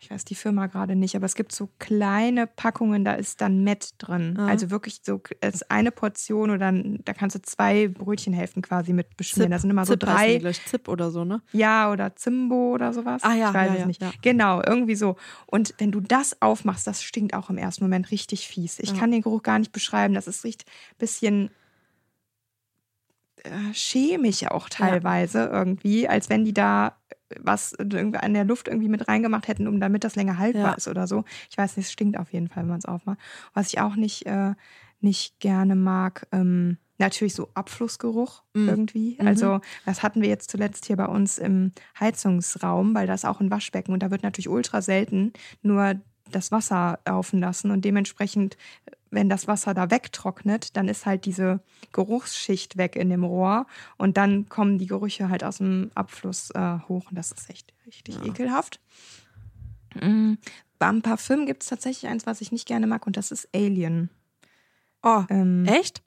Speaker 2: ich weiß die Firma gerade nicht, aber es gibt so kleine Packungen, da ist dann Met drin.
Speaker 1: Ah.
Speaker 2: Also wirklich so, es ist eine Portion oder dann, da kannst du zwei Brötchenhälften quasi mit beschmieren. Da sind immer so
Speaker 1: Zip die,
Speaker 2: drei,
Speaker 1: glaub ich, Zip oder so, ne?
Speaker 2: ja, oder Zimbo oder sowas.
Speaker 1: Ah, ja,
Speaker 2: ich weiß
Speaker 1: ja,
Speaker 2: es
Speaker 1: ja,
Speaker 2: nicht.
Speaker 1: ja.
Speaker 2: Genau, irgendwie so. Und wenn du das aufmachst, das stinkt auch im ersten Moment richtig fies. Ich kann den Geruch gar nicht beschreiben. Das ist riecht ein bisschen äh, chemisch auch teilweise irgendwie, als wenn die da was irgendwie an der Luft irgendwie mit reingemacht hätten, um damit das länger haltbar
Speaker 1: Ja.
Speaker 2: ist oder so. Ich weiß nicht, es stinkt auf jeden Fall, wenn man es aufmacht. Was ich auch nicht, äh, nicht gerne mag. Ähm, natürlich so Abflussgeruch
Speaker 1: Mm.
Speaker 2: irgendwie.
Speaker 1: Mhm.
Speaker 2: Also das hatten wir jetzt zuletzt hier bei uns im Heizungsraum, weil da ist auch ein Waschbecken und da wird natürlich ultra selten nur das Wasser laufen lassen und dementsprechend, wenn das Wasser da wegtrocknet, dann ist halt diese Geruchsschicht weg in dem Rohr und dann kommen die Gerüche halt aus dem Abfluss äh, hoch und das ist echt richtig ekelhaft. Mm, Beim Parfüm gibt es tatsächlich eins, was ich nicht gerne mag und das ist Alien.
Speaker 1: Oh,
Speaker 2: Ähm,
Speaker 1: echt?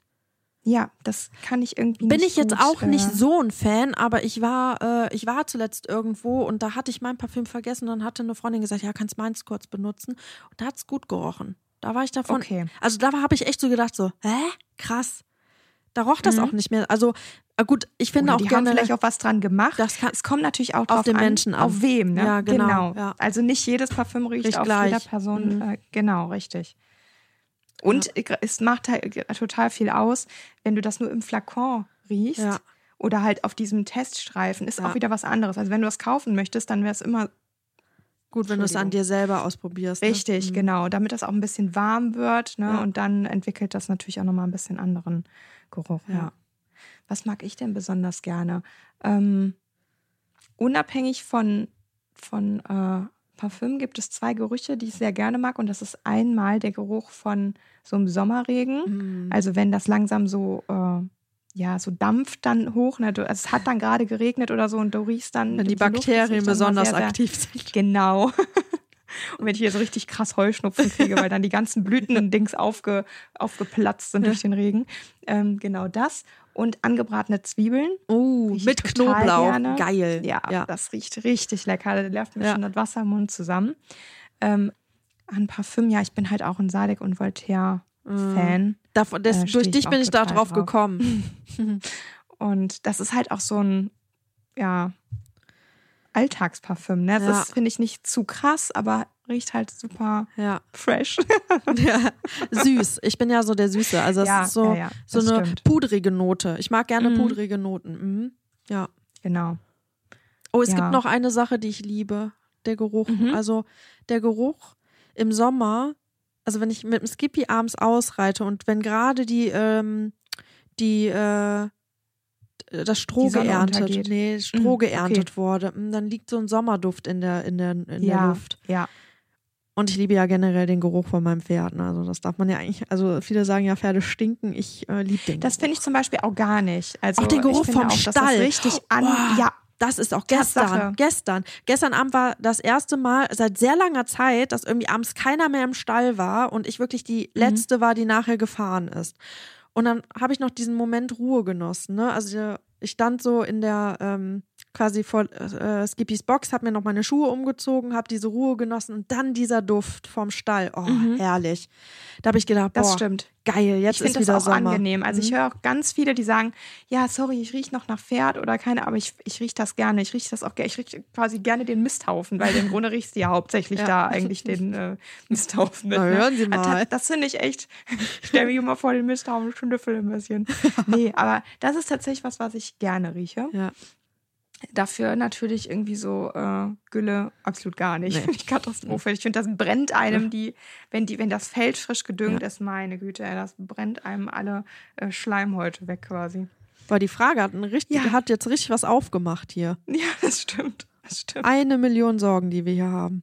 Speaker 2: Ja, das kann ich irgendwie
Speaker 1: Bin
Speaker 2: nicht
Speaker 1: ich jetzt
Speaker 2: gut,
Speaker 1: auch nicht
Speaker 2: äh,
Speaker 1: so ein Fan, aber ich war, äh, ich war zuletzt irgendwo und da hatte ich mein Parfüm vergessen und dann hatte eine Freundin gesagt, ja, kannst meins kurz benutzen. Und da hat es gut gerochen. Da war ich davon.
Speaker 2: Okay.
Speaker 1: Also da habe ich echt so gedacht, so, hä? Krass. Da roch das
Speaker 2: Mhm.
Speaker 1: auch nicht mehr. Also, äh, gut, ich finde
Speaker 2: Oder
Speaker 1: auch
Speaker 2: die haben
Speaker 1: gerne.
Speaker 2: vielleicht auch was dran gemacht.
Speaker 1: Das kann-
Speaker 2: es kommt natürlich auch
Speaker 1: Auf den
Speaker 2: an,
Speaker 1: Menschen an.
Speaker 2: Auf wem, ne?
Speaker 1: Ja, genau, ja.
Speaker 2: Also nicht jedes Parfüm riecht,
Speaker 1: Riecht
Speaker 2: auf
Speaker 1: gleich.
Speaker 2: jeder Person.
Speaker 1: Mhm.
Speaker 2: Äh, genau, richtig. Und es macht halt total viel aus, wenn du das nur im Flakon riechst.
Speaker 1: Ja.
Speaker 2: Oder halt auf diesem Teststreifen ist
Speaker 1: Ja.
Speaker 2: auch wieder was anderes. Also wenn du das kaufen möchtest, dann wäre es immer
Speaker 1: gut, wenn du es an dir selber ausprobierst. ne?
Speaker 2: Richtig,
Speaker 1: Mhm.
Speaker 2: genau. Damit das auch ein bisschen warm wird. Ne?
Speaker 1: Ja.
Speaker 2: Und dann entwickelt das natürlich auch nochmal ein bisschen anderen Geruch. Ja.
Speaker 1: Ja.
Speaker 2: Was mag ich denn besonders gerne? Ähm, unabhängig von, von äh, Parfüm gibt es zwei Gerüche, die ich sehr gerne mag. Und das ist einmal der Geruch von so einem Sommerregen.
Speaker 1: Mhm.
Speaker 2: Also wenn das langsam so, äh, ja, so dampft dann hoch. Ne? Also es hat dann gerade geregnet oder so und du riechst dann.
Speaker 1: Wenn die
Speaker 2: Luft
Speaker 1: Bakterien
Speaker 2: mal
Speaker 1: besonders
Speaker 2: sehr, sehr,
Speaker 1: aktiv sind.
Speaker 2: Genau. Und wenn ich hier so richtig krass Heuschnupfen kriege, weil dann die ganzen Blüten-Dings aufge, aufgeplatzt sind durch den Regen. Ähm, genau das. Und angebratene Zwiebeln.
Speaker 1: Oh, mit Knoblauch.
Speaker 2: gerne.
Speaker 1: Geil.
Speaker 2: Ja,
Speaker 1: ja.
Speaker 2: das riecht richtig lecker. Da läuft mir
Speaker 1: Ja.
Speaker 2: schon das Wasser im Mund zusammen. Ähm, an Parfüm, ja, ich bin halt auch ein Sadek und Voltaire-Fan.
Speaker 1: Davon, das,
Speaker 2: Äh,
Speaker 1: durch
Speaker 2: ich
Speaker 1: dich bin ich da drauf
Speaker 2: drauf.
Speaker 1: gekommen.
Speaker 2: Und das ist halt auch so ein, ja, Alltagsparfüm. Ne? Das
Speaker 1: Ja.
Speaker 2: finde ich, nicht zu krass, aber riecht halt super
Speaker 1: Ja.
Speaker 2: fresh.
Speaker 1: ja. Süß. Ich bin ja so der Süße. Also es
Speaker 2: Ja,
Speaker 1: ist so, so eine
Speaker 2: stimmt.
Speaker 1: pudrige Note. Ich mag gerne
Speaker 2: Mhm.
Speaker 1: pudrige Noten. Mhm. Ja.
Speaker 2: Genau.
Speaker 1: Oh, es gibt noch eine Sache, die ich liebe. Der Geruch.
Speaker 2: Mhm.
Speaker 1: Also der Geruch im Sommer, also wenn ich mit dem Skippy abends ausreite und wenn gerade die, ähm, die, äh, das Stroh geerntet,
Speaker 2: untergeht.
Speaker 1: nee, Stroh
Speaker 2: Mhm,
Speaker 1: geerntet wurde, mm, dann liegt so ein Sommerduft in der, in der, in der
Speaker 2: ja,
Speaker 1: Luft.
Speaker 2: ja.
Speaker 1: Und ich liebe ja generell den Geruch von meinem Pferd. Ne? Also das darf man ja eigentlich, also viele sagen ja, Pferde stinken. Ich äh, liebe den
Speaker 2: Das finde ich zum Beispiel auch gar nicht. Also
Speaker 1: Auch den Geruch
Speaker 2: ich finde
Speaker 1: vom
Speaker 2: auch,
Speaker 1: Stall.
Speaker 2: Das richtig an,
Speaker 1: Boah,
Speaker 2: ja,
Speaker 1: Das ist auch
Speaker 2: Tatsache.
Speaker 1: gestern. Gestern. Gestern Abend war das erste Mal seit sehr langer Zeit, dass irgendwie abends keiner mehr im Stall war und ich wirklich die
Speaker 2: Mhm.
Speaker 1: letzte war, die nachher gefahren ist. Und dann habe ich noch diesen Moment Ruhe genossen. Ne? Also ich stand so in der ähm, quasi vor äh, Skippys Box, habe mir noch meine Schuhe umgezogen, habe diese Ruhe genossen und dann dieser Duft vom Stall. Oh, herrlich. Da habe ich gedacht, boah,
Speaker 2: Mhm. das stimmt.
Speaker 1: geil, jetzt
Speaker 2: ich finde
Speaker 1: ist
Speaker 2: das
Speaker 1: wieder
Speaker 2: auch
Speaker 1: Sommer.
Speaker 2: angenehm. Also ich
Speaker 1: Mhm.
Speaker 2: höre auch ganz viele, die sagen, ja, sorry, ich rieche noch nach Pferd oder keine, aber ich, ich rieche das gerne. Ich rieche das auch gerne. Ich rieche quasi gerne den Misthaufen, weil im Grunde riechst du ja hauptsächlich
Speaker 1: Ja.
Speaker 2: da eigentlich den äh, Misthaufen mit.
Speaker 1: Na,
Speaker 2: ne?
Speaker 1: hören Sie
Speaker 2: Das-
Speaker 1: mal.
Speaker 2: Das, finde ich echt, ich stelle mich immer vor den Misthaufen, schnüffel ein bisschen. Nee, aber das ist tatsächlich was, was ich gerne rieche.
Speaker 1: Ja.
Speaker 2: Dafür natürlich irgendwie so äh, Gülle absolut gar nicht.
Speaker 1: Nee.
Speaker 2: Finde ich Katastrophe. Ich finde, das brennt einem die, wenn die, wenn das Feld frisch gedüngt
Speaker 1: Ja.
Speaker 2: ist, meine Güte, das brennt einem alle äh, Schleimhäute weg quasi.
Speaker 1: Boah, die Frage hat, ein richtig,
Speaker 2: Ja.
Speaker 1: hat jetzt richtig was aufgemacht hier.
Speaker 2: Ja, das stimmt. Das stimmt.
Speaker 1: Eine Million Sorgen, die wir hier haben.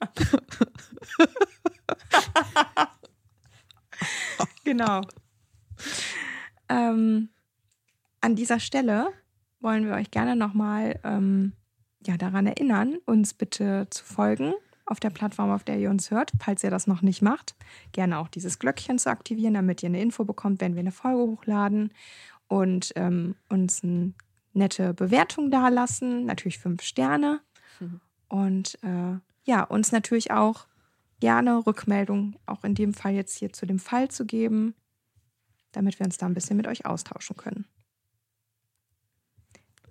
Speaker 2: Genau. ähm, an dieser Stelle wollen wir euch gerne nochmal ähm, ja, daran erinnern, uns bitte zu folgen auf der Plattform, auf der ihr uns hört, falls ihr das noch nicht macht. Gerne auch dieses Glöckchen zu aktivieren, damit ihr eine Info bekommt, wenn wir eine Folge hochladen und ähm, uns eine nette Bewertung dalassen, natürlich fünf Sterne. Und äh, ja, uns natürlich auch gerne Rückmeldung, auch in dem Fall jetzt hier zu dem Fall zu geben, damit wir uns da ein bisschen mit euch austauschen können.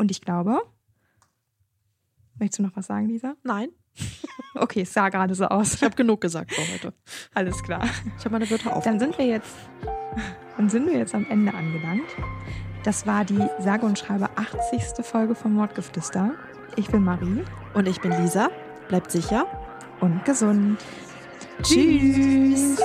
Speaker 2: Und ich glaube, möchtest du noch was sagen, Lisa?
Speaker 1: Nein,
Speaker 2: Okay, es sah gerade so aus.
Speaker 1: ich habe genug gesagt für heute.
Speaker 2: Alles klar.
Speaker 1: Ich habe meine Wörter auf.
Speaker 2: Dann sind wir jetzt, dann sind wir jetzt am Ende angelangt. Das war die sage und schreibe 80. Folge von Mordgeflüster. Ich bin Marie
Speaker 1: Und ich bin Lisa. Bleibt sicher.
Speaker 2: und gesund.
Speaker 1: Tschüss.